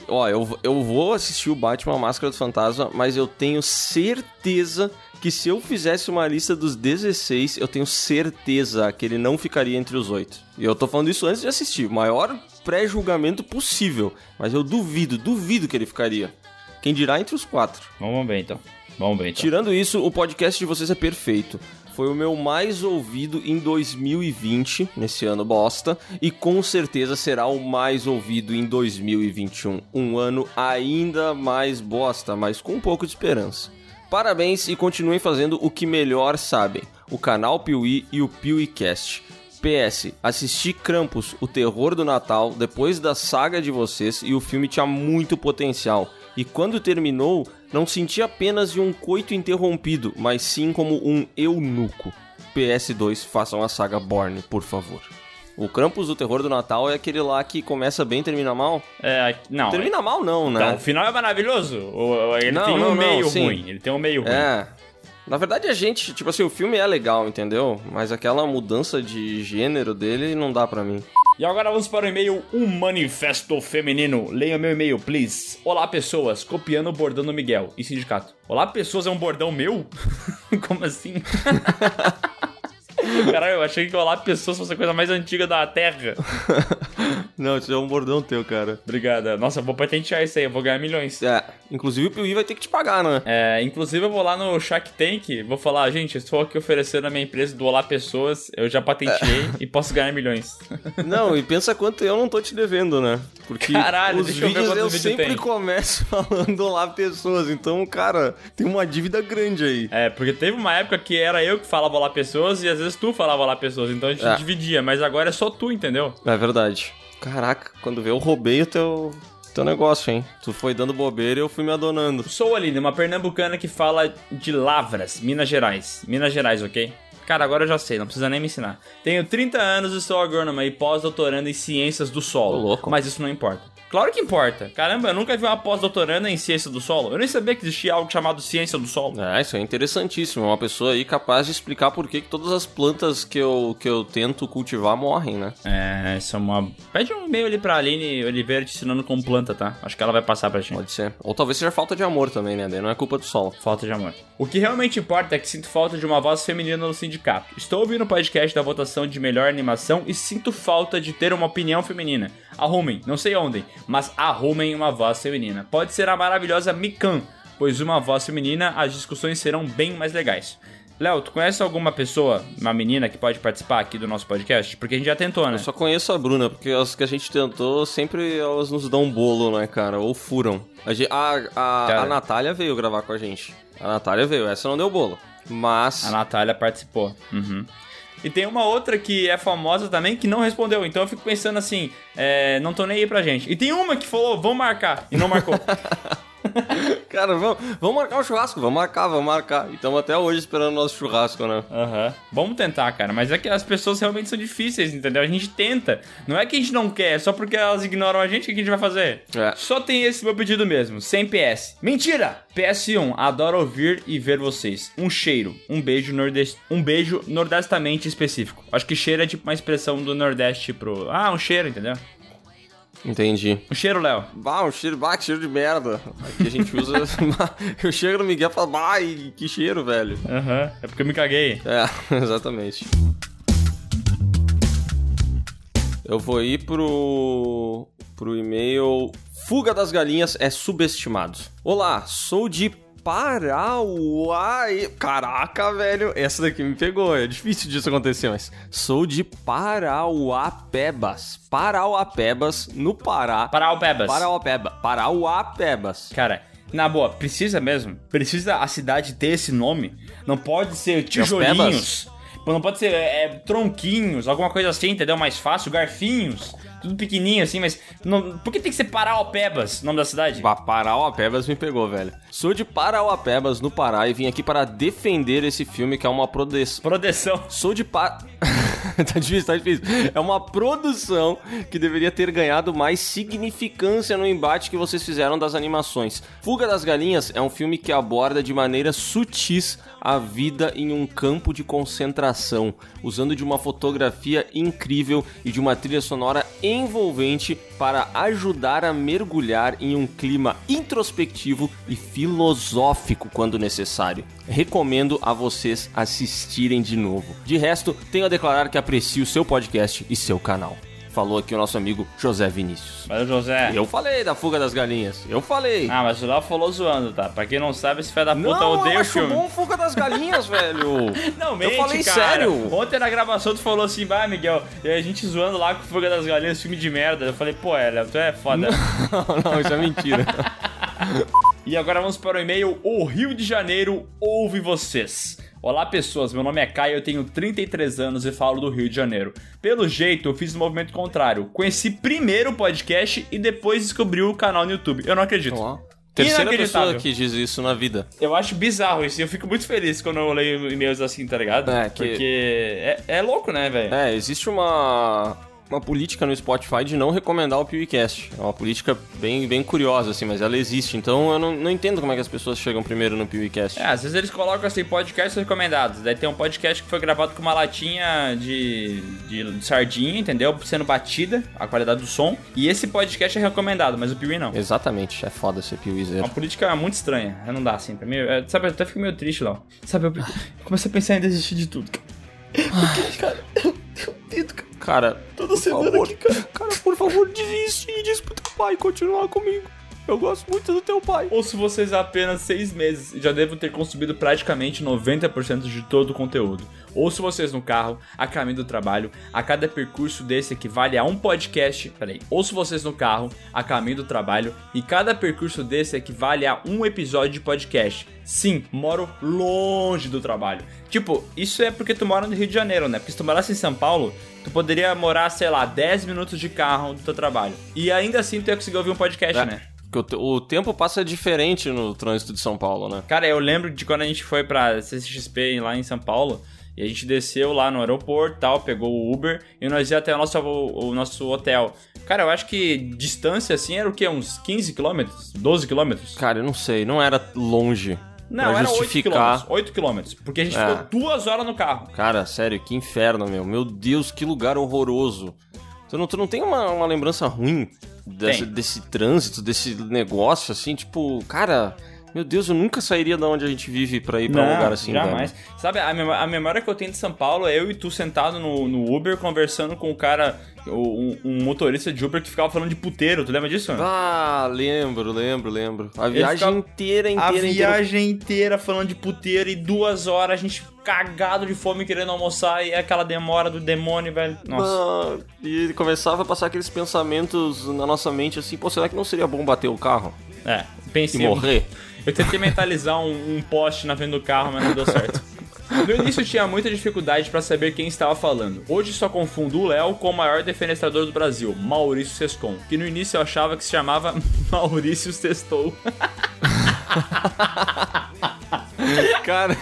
Ó, eu, eu vou assistir o Batman Máscara do Fantasma, mas eu tenho certeza que se eu fizesse uma lista dos 16, eu tenho certeza que ele não ficaria entre os oito. E eu tô falando isso antes de assistir. O maior pré-julgamento possível. Mas eu duvido, duvido que ele ficaria. Quem dirá entre os quatro. Vamos ver então. Vamos ver então. Tirando isso, o podcast de vocês é perfeito. Foi o meu mais ouvido em 2020, nesse ano bosta, e com certeza será o mais ouvido em 2021. Um ano ainda mais bosta, mas com um pouco de esperança. Parabéns e continuem fazendo o que melhor sabem: o canal Piuí e o PiuíCast. PS, assisti Krampus, o terror do Natal, depois da saga de vocês e o filme tinha muito potencial. E quando terminou, não senti apenas de um coito interrompido, mas sim como um eunuco. PS2, façam a saga Borne, por favor. O Krampus do terror do Natal é aquele lá que começa bem e termina mal? É, não. Termina mal não, né? Então, o final é maravilhoso. Ele Não, tem um não, não, meio sim. ruim. Ele tem um meio ruim. É. Na verdade, a gente, tipo assim, o filme é legal, entendeu? Mas aquela mudança de gênero dele não dá pra mim. E agora vamos para o e-mail Um Manifesto Feminino. Leia meu e-mail, please. Olá, pessoas. Copiando o bordão do Miguel. E sindicato. Olá, pessoas é um bordão meu? (laughs) Como assim? (laughs) (laughs) Caralho, eu achei que Olá, pessoas fosse a coisa mais antiga da Terra. (laughs) Não, isso é um bordão teu, cara. Obrigada. Nossa, eu vou patentear isso aí. Eu vou ganhar milhões. É, inclusive o Piuí vai ter que te pagar, né? É, inclusive eu vou lá no Shark Tank, vou falar, gente, estou aqui oferecendo a minha empresa do Olá Pessoas, eu já patenteei e posso ganhar milhões. Não, e pensa quanto eu não tô te devendo, né? Porque Caralho, os deixa eu ver vídeos quantos eu, vídeos sempre tem. começo (laughs) falando lá pessoas, então, cara, tem uma dívida grande aí. É, porque teve uma época que era eu que falava Olá Pessoas e às vezes tu falava Olá Pessoas, então a gente É. dividia, mas agora é só tu, entendeu? É verdade. Caraca, quando vê eu roubei o teu, teu negócio, hein? Tu foi dando bobeira e eu fui me adonando. Sou Aline, uma pernambucana que fala de Lavras, Minas Gerais. Minas Gerais, ok? Cara, agora eu já sei, não precisa nem me ensinar. Tenho 30 anos e sou agrônoma e pós-doutorando em ciências do solo. Ô, louco. Mas isso não importa. Claro que importa. Caramba, eu nunca vi uma pós-doutoranda em ciência do solo. Eu nem sabia que existia algo chamado ciência do solo. É, isso é interessantíssimo. Uma pessoa aí capaz de explicar por que que todas as plantas que eu, que eu tento cultivar morrem, né? É, isso é uma. Pede um e-mail ali pra Aline Oliveira te ensinando como planta, tá? Acho que ela vai passar pra gente. Pode ser. Ou talvez seja falta de amor também, né? Daí não é culpa do sol. Falta de amor. O que realmente importa é que sinto falta de uma voz feminina no sindicato. Estou ouvindo o podcast da votação de melhor animação e sinto falta de ter uma opinião feminina. Arrumem, não sei onde, mas arrumem uma voz feminina. Pode ser a maravilhosa Mikan, pois uma voz feminina as discussões serão bem mais legais. Léo, tu conhece alguma pessoa, uma menina que pode participar aqui do nosso podcast? Porque a gente já tentou, né? Eu só conheço a Bruna, porque as que a gente tentou, sempre elas nos dão bolo, né, cara? Ou furam. A, a, a, Cara. a Natália veio gravar com a gente. A Natália veio, essa não deu bolo. Mas. A Natália participou. Uhum. E tem uma outra que é famosa também que não respondeu. Então eu fico pensando assim, é, não tô nem aí pra gente. E tem uma que falou, vamos marcar, e não marcou. (laughs) (laughs) Cara, vamos, vamos marcar um churrasco, vamos marcar, vamos marcar. E estamos até hoje esperando o nosso churrasco, né? Aham. Vamos tentar, cara. Mas é que as pessoas realmente são difíceis, entendeu? A gente tenta. Não é que a gente não quer, é só porque elas ignoram a gente, o que a gente vai fazer? É. Só tem esse meu pedido mesmo, sem PS. Mentira! PS1, adoro ouvir e ver vocês. Um cheiro, um beijo nordest... um beijo nordestamente específico. Acho que cheiro é tipo uma expressão do Nordeste pro. Ah, um cheiro, entendeu? Entendi. Um cheiro, Léo. Bah, um cheiro, bah, que cheiro de merda. Aqui a gente usa. (laughs) (laughs) eu chego no Miguel e falo, bah, que cheiro, velho. Aham. É porque eu me caguei. É, (laughs) exatamente. Eu vou ir pro, pro e-mail Fuga das Galinhas é subestimado. Olá, sou de Parauai. Caraca, velho, essa daqui me pegou. É difícil disso acontecer, mas sou de Parauapebas. Parauapebas, no Pará. Parauapebas. Parauapeba. Parauapebas. Cara, na boa, precisa mesmo? Precisa a cidade ter esse nome? Não pode ser tijolinhos. Não pode ser é, tronquinhos, alguma coisa assim, entendeu? Mais fácil, garfinhos. Tudo pequenininho assim, mas. Não, por que tem que ser Parauapebas, nome da cidade? Ba- Parauapebas me pegou, velho. Sou de Parauapebas, no Pará, e vim aqui para defender esse filme que é uma produção. Proteção. Sou de Pa... (laughs) tá difícil, tá difícil. É uma produção que deveria ter ganhado mais significância no embate que vocês fizeram das animações. Fuga das Galinhas é um filme que aborda de maneira sutis a vida em um campo de concentração, usando de uma fotografia incrível e de uma trilha sonora envolvente para ajudar a mergulhar em um clima introspectivo e filosófico quando necessário. Recomendo a vocês assistirem de novo. De resto, tenho a declarar que aprecio seu podcast e seu canal. Falou aqui o nosso amigo José Vinícius. Valeu, José. Eu falei da fuga das galinhas. Eu falei. Ah, mas o Léo falou zoando, tá? Pra quem não sabe, esse fé da puta não, odeia eu o acho filme. bom fuga das galinhas, (laughs) velho. Não, mente, Eu falei cara. sério. Ontem na gravação tu falou assim, vai, Miguel, e a gente zoando lá com Fuga das Galinhas, filme de merda. Eu falei, pô, é, Léo, tu é foda. Não, (laughs) não, isso é mentira. (laughs) E agora vamos para o e-mail O Rio de Janeiro ouve vocês. Olá pessoas, meu nome é Caio, eu tenho 33 anos e falo do Rio de Janeiro. Pelo jeito, eu fiz o movimento contrário. Conheci primeiro o podcast e depois descobri o canal no YouTube. Eu não acredito. Ó, Terceira pessoa que diz isso na vida. Eu acho bizarro isso e eu fico muito feliz quando eu leio e-mails assim, tá ligado? É, que- Porque é, é louco, né, velho? É, existe uma, uma política no Spotify de não recomendar o PewCast. É uma política bem, bem curiosa, assim, mas ela existe. Então eu não, não entendo como é que as pessoas chegam primeiro no PewCast. É, às vezes eles colocam assim, podcasts recomendados. Daí tem um podcast que foi gravado com uma latinha de, de sardinha, entendeu? Sendo batida, a qualidade do som. E esse podcast é recomendado, mas o Piuí não. Exatamente, é foda ser É Pewizeiro. uma política muito estranha. Não dá assim pra mim. é, sabe, eu até fico meio triste, Léo. Sabe, eu, eu comecei a pensar em desistir de tudo. Porque, cara, eu, eu cara. Cara, Toda semana favor. aqui, cara. cara, por favor, desiste e diz pro teu pai continuar comigo. Eu gosto muito do teu pai. Ouço vocês há apenas seis meses e já devo ter consumido praticamente 90% de todo o conteúdo. Ouço vocês no carro, a caminho do trabalho, a cada percurso desse equivale a um podcast. Peraí, ouço vocês no carro, a caminho do trabalho, e cada percurso desse equivale a um episódio de podcast. Sim, moro longe do trabalho. Tipo, isso é porque tu mora no Rio de Janeiro, né? Porque se tu morasse em São Paulo, tu poderia morar, sei lá, 10 minutos de carro do teu trabalho. E ainda assim tu ia conseguir ouvir um podcast, É. né? Porque o, o tempo passa diferente no trânsito de São Paulo, né? Cara, eu lembro de quando a gente foi pra CCXP lá em São Paulo. E a gente desceu lá no aeroporto tal, pegou o Uber e nós ia até o nosso, o, o nosso hotel. Cara, eu acho que distância assim era o quê? Uns 15 quilômetros? 12 quilômetros? Cara, eu não sei, não era longe. Não, era 8 justificar. quilômetros. 8 quilômetros. Porque a gente É. ficou duas horas no carro. Cara, sério, que inferno, meu. Meu Deus, que lugar horroroso. Tu não, tu não tem uma, uma lembrança ruim desse, Tem. desse trânsito, desse negócio, assim? Tipo, cara, meu Deus, eu nunca sairia da onde a gente vive pra ir pra um lugar assim, jamais. velho. Sabe, a, memó- a memória que eu tenho de São Paulo é eu e tu sentado no, no Uber conversando com o cara, o- um, um motorista de Uber que ficava falando de puteiro. Tu lembra disso? Ah, lembro, lembro, lembro. A Ele viagem ficava- inteira, A inteira, inteira. viagem inteira falando de puteiro e duas horas a gente cagado de fome querendo almoçar e é aquela demora do demônio, velho. Nossa. Ah, e começava a passar aqueles pensamentos na nossa mente assim, pô, será que não seria bom bater o carro É, e pensei. morrer? Eu tentei mentalizar um, um poste na frente do carro, mas não deu certo. No início tinha muita dificuldade pra saber quem estava falando. Hoje só confundo o Léo com o maior defenestrador do Brasil, Maurício Sescon, que no início eu achava que se chamava (laughs) Maurício Sextou. Cara,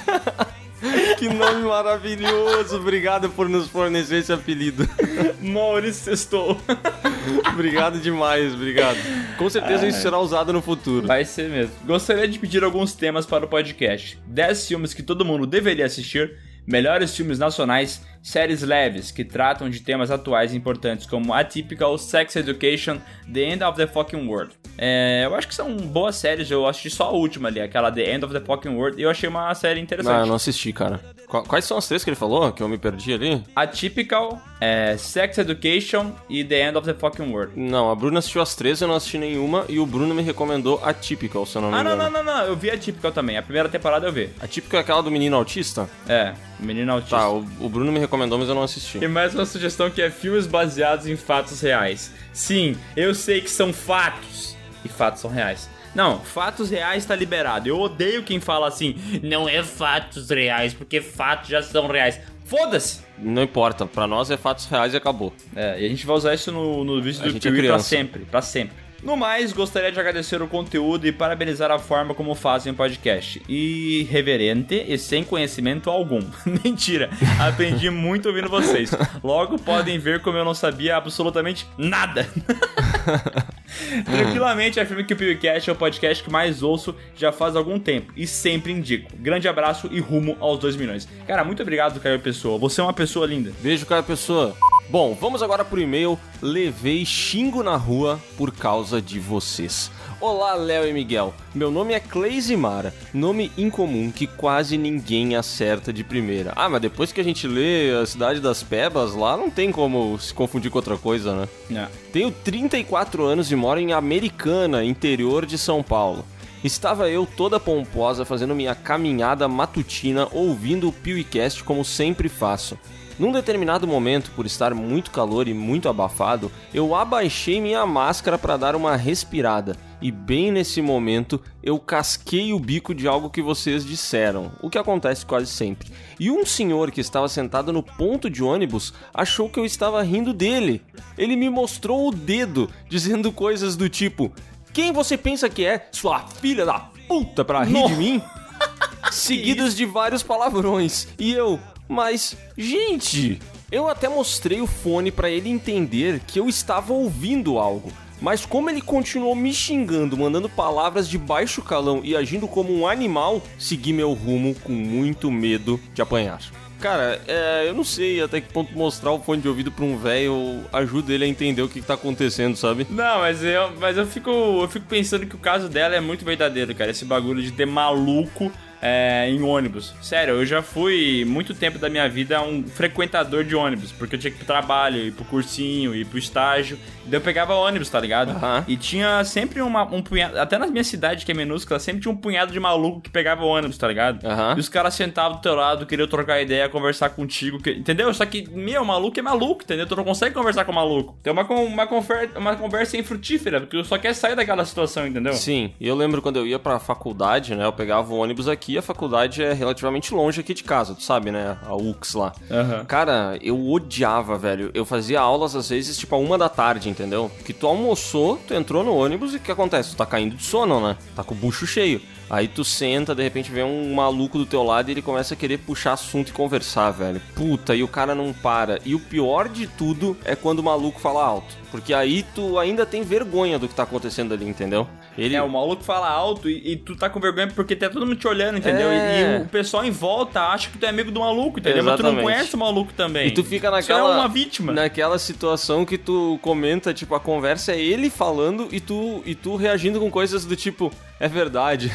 (laughs) que nome maravilhoso. Obrigado por nos fornecer esse apelido. (laughs) Maurício Sextou. (laughs) obrigado demais, obrigado. Com certeza isso será usado no futuro. Vai ser mesmo. Gostaria de pedir alguns temas para o podcast. 10 filmes que todo mundo deveria assistir, melhores filmes nacionais, séries leves que tratam de temas atuais importantes como Atypical, Sex Education, The End of the Fucking World. É, eu acho que são boas séries, eu assisti só a última ali, aquela The End of the Fucking World, e eu achei uma série interessante. eu não assisti, cara. Qu- Quais são as três que ele falou? Que eu me perdi ali? Atypical, é, Sex Education e The End of the Fucking World. Não, a Bruna assistiu as três, eu não assisti nenhuma. E o Bruno me recomendou a Typical, se eu não me Ah, não, engano. não, não, não, eu vi Atypical também, a primeira temporada eu vi. A Typical é aquela do menino autista? É, Menino Autista. Tá, o, o Bruno me recomendou, mas eu não assisti. E mais uma sugestão que é filmes baseados em fatos reais. Sim, eu sei que são fatos. E fatos são reais. Não, fatos reais tá liberado. Eu odeio quem fala assim, não é fatos reais, porque fatos já são reais. Foda-se! Não importa, pra nós é fatos reais e acabou. É, e a gente vai usar isso no, no vídeo A do gente é pra sempre, pra sempre. No mais, gostaria de agradecer o conteúdo e parabenizar a forma como fazem o podcast. Irreverente e sem conhecimento algum. (laughs) Mentira, aprendi muito ouvindo vocês. Logo podem ver como eu não sabia absolutamente nada. (laughs) (laughs) Tranquilamente afirmo que o PewCast é o podcast que mais ouço já faz algum tempo e sempre indico. Grande abraço e rumo aos 2 milhões. Cara, muito obrigado, Caio Pessoa. Você é uma pessoa linda. Beijo, cara, pessoa. Bom, vamos agora pro e-mail. Levei xingo na rua por causa de vocês. Olá, Léo e Miguel. Meu nome é Cleise Mara, nome incomum que quase ninguém acerta de primeira. Ah, mas depois que a gente lê a Cidade das Pebas lá, não tem como se confundir com outra coisa, né? Não. Tenho 34 anos e moro em Americana, interior de São Paulo. Estava eu toda pomposa fazendo minha caminhada matutina ouvindo o PewCast como sempre faço. Num determinado momento, por estar muito calor e muito abafado, eu abaixei minha máscara para dar uma respirada. E bem nesse momento, eu casquei o bico de algo que vocês disseram, o que acontece quase sempre. E um senhor que estava sentado no ponto de ônibus achou que eu estava rindo dele. Ele me mostrou o dedo, (laughs) dizendo coisas do tipo: Quem você pensa que é, sua filha da puta, pra rir de mim? (laughs) Seguidos de vários palavrões. E eu, mas, gente, eu até mostrei o fone pra ele entender que eu estava ouvindo algo. Mas como ele continuou me xingando, mandando palavras de baixo calão e agindo como um animal, segui meu rumo com muito medo de apanhar. Cara, é, eu não sei até que ponto mostrar o fone de ouvido pra um velho ajuda ele a entender o que, que tá acontecendo, sabe? Não, mas eu, mas eu fico, eu fico pensando que o caso dela é muito verdadeiro, cara. Esse bagulho de ter maluco é, em ônibus. Sério, eu já fui muito tempo da minha vida um frequentador de ônibus, porque eu tinha que ir pro trabalho, ir pro cursinho, ir pro estágio. Daí eu pegava ônibus, tá ligado? Aham. E tinha sempre uma, um punhado, até na minha cidade, que é minúscula, sempre tinha um punhado de maluco que pegava ônibus, tá ligado? Aham. E os caras sentavam do teu lado, queriam trocar ideia, conversar contigo, que- entendeu? Só que, meu, maluco é maluco, entendeu? Tu não consegue conversar com maluco. Tem uma, uma, confer- uma conversa infrutífera, porque tu só quer sair daquela situação, entendeu? Sim, e eu lembro quando eu ia pra faculdade, né? Eu pegava o ônibus aqui, a faculdade é relativamente longe aqui de casa, tu sabe, né? A UX lá. Aham. Cara, eu odiava, velho. Eu fazia aulas às vezes, tipo, a uma da tarde, entendeu? Que tu almoçou, tu entrou no ônibus e o que acontece? Tu tá caindo de sono, né? Tá com o bucho cheio. Aí tu senta, de repente vem um maluco do teu lado e ele começa a querer puxar assunto e conversar, velho. Puta, e o cara não para. E o pior de tudo é quando o maluco fala alto. Porque aí tu ainda tem vergonha do que tá acontecendo ali, entendeu? Ele, É, o maluco fala alto e, e tu tá com vergonha porque tá todo mundo te olhando, entendeu? É. E, e o pessoal em volta acha que tu é amigo do maluco, entendeu? Mas tu não Exatamente. conhece o maluco também. E tu fica Isso naquela. é uma vítima. Naquela situação que tu comenta, tipo, a conversa é ele falando e tu, e tu reagindo com coisas do tipo, (laughs) é verdade.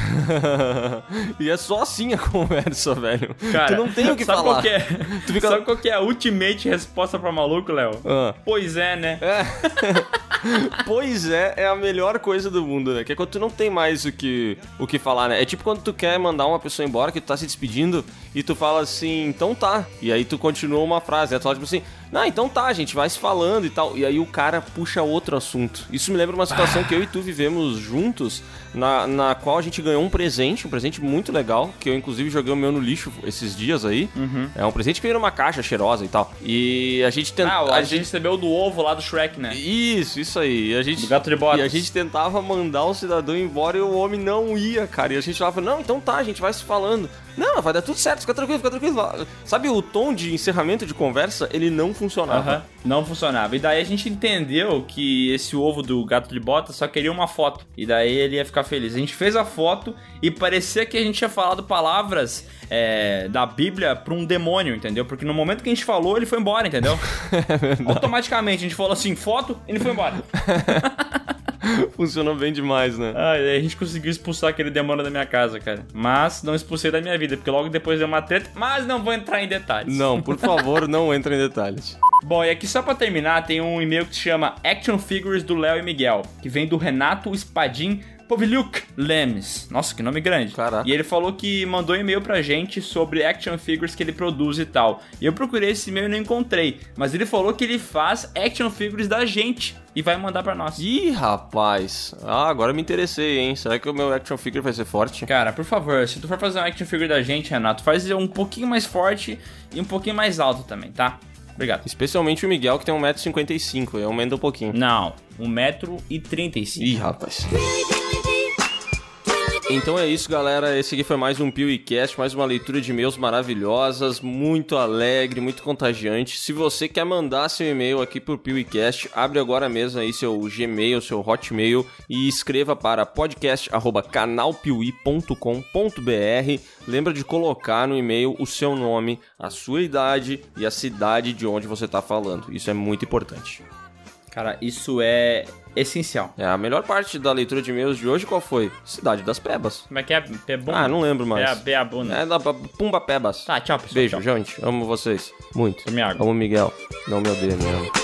(laughs) e é só assim a (laughs) conversa, velho. Cara, tu não tem o que sabe falar. Qual que é, Tu fica- Sabe qual que é a ultimate resposta pra maluco, Léo? Ah. Pois é, né? Pois é, é a melhor coisa do mundo, né? Que é quando tu não tem mais o que, o que falar, né? É tipo quando tu quer mandar uma pessoa embora, que tu tá se despedindo, e tu fala assim, então tá. E aí tu continua uma frase, né? Tu fala tipo assim, não, então tá, a gente vai se falando e tal. E aí o cara puxa outro assunto. Isso me lembra uma situação que eu e tu vivemos juntos, na, na qual a gente ganhou um presente, um presente muito legal, que eu inclusive joguei o meu no lixo esses dias aí. É um presente que veio numa caixa cheirosa e tal. E a gente tentou. Ah, a, gente recebeu do ovo lá do Shrek, né? Isso, isso aí. E a gente, Do gato de botas. E a gente tentava mandar o cidadão embora e o homem não ia, cara. E a gente falava, não, então tá, a gente vai se falando. Não, vai dar tudo certo, fica tranquilo, fica tranquilo. Sabe o tom de encerramento de conversa? Ele não funcionava. Aham, não funcionava. E daí a gente entendeu que esse ovo do gato de bota só queria uma foto. E daí ele ia ficar feliz. A gente fez a foto e parecia que a gente tinha falado palavras é, da Bíblia pra um demônio, entendeu? Porque no momento que a gente falou, ele foi embora, entendeu? (laughs) Automaticamente a gente falou assim, foto, ele foi embora. (laughs) Funcionou bem demais, né? Ah, a gente conseguiu expulsar aquele demônio da minha casa, cara. Mas não expulsei da minha vida, porque logo depois deu uma treta. Mas não vou entrar em detalhes. Não, por (laughs) favor, não entre em detalhes. Bom, e aqui só pra terminar, tem um e-mail que se chama Action Figures do Léo e Miguel, que vem do Renato Espadim Poviliuk Lemes. Nossa, que nome grande. Caraca. E ele falou que mandou e-mail pra gente sobre action figures que ele produz e tal. E eu procurei esse e-mail e não encontrei. Mas ele falou que ele faz action figures da gente e vai mandar pra nós. Ih, rapaz. Ah, agora me interessei, hein? Será que o meu action figure vai ser forte? Cara, por favor, se tu for fazer um action figure da gente, Renato, faz um pouquinho mais forte e um pouquinho mais alto também, tá? Obrigado. Especialmente o Miguel, que tem 1,55m. Eu aumento um pouquinho. Não, 1,35m. Ih, rapaz. Então é isso, galera. Esse aqui foi mais um PewCast, mais uma leitura de e-mails maravilhosas, muito alegre, muito contagiante. Se você quer mandar seu e-mail aqui pro PewCast, abre agora mesmo aí seu Gmail, seu Hotmail e escreva para podcast@canalpiuí.com.br. Lembra de colocar no e-mail o seu nome, a sua idade e a cidade de onde você está falando. Isso é muito importante. Cara, isso é essencial. É, a melhor parte da leitura de e-mails de hoje qual foi? Cidade das Pebas. Como é que é? Pebum? Ah, não lembro mais. É a Beabuna. É da Pumba Pebas. Tá, tchau, pessoal. Beijo, tchau. gente. Amo vocês. Muito. Amo o Miguel. Não me odeia, me ama.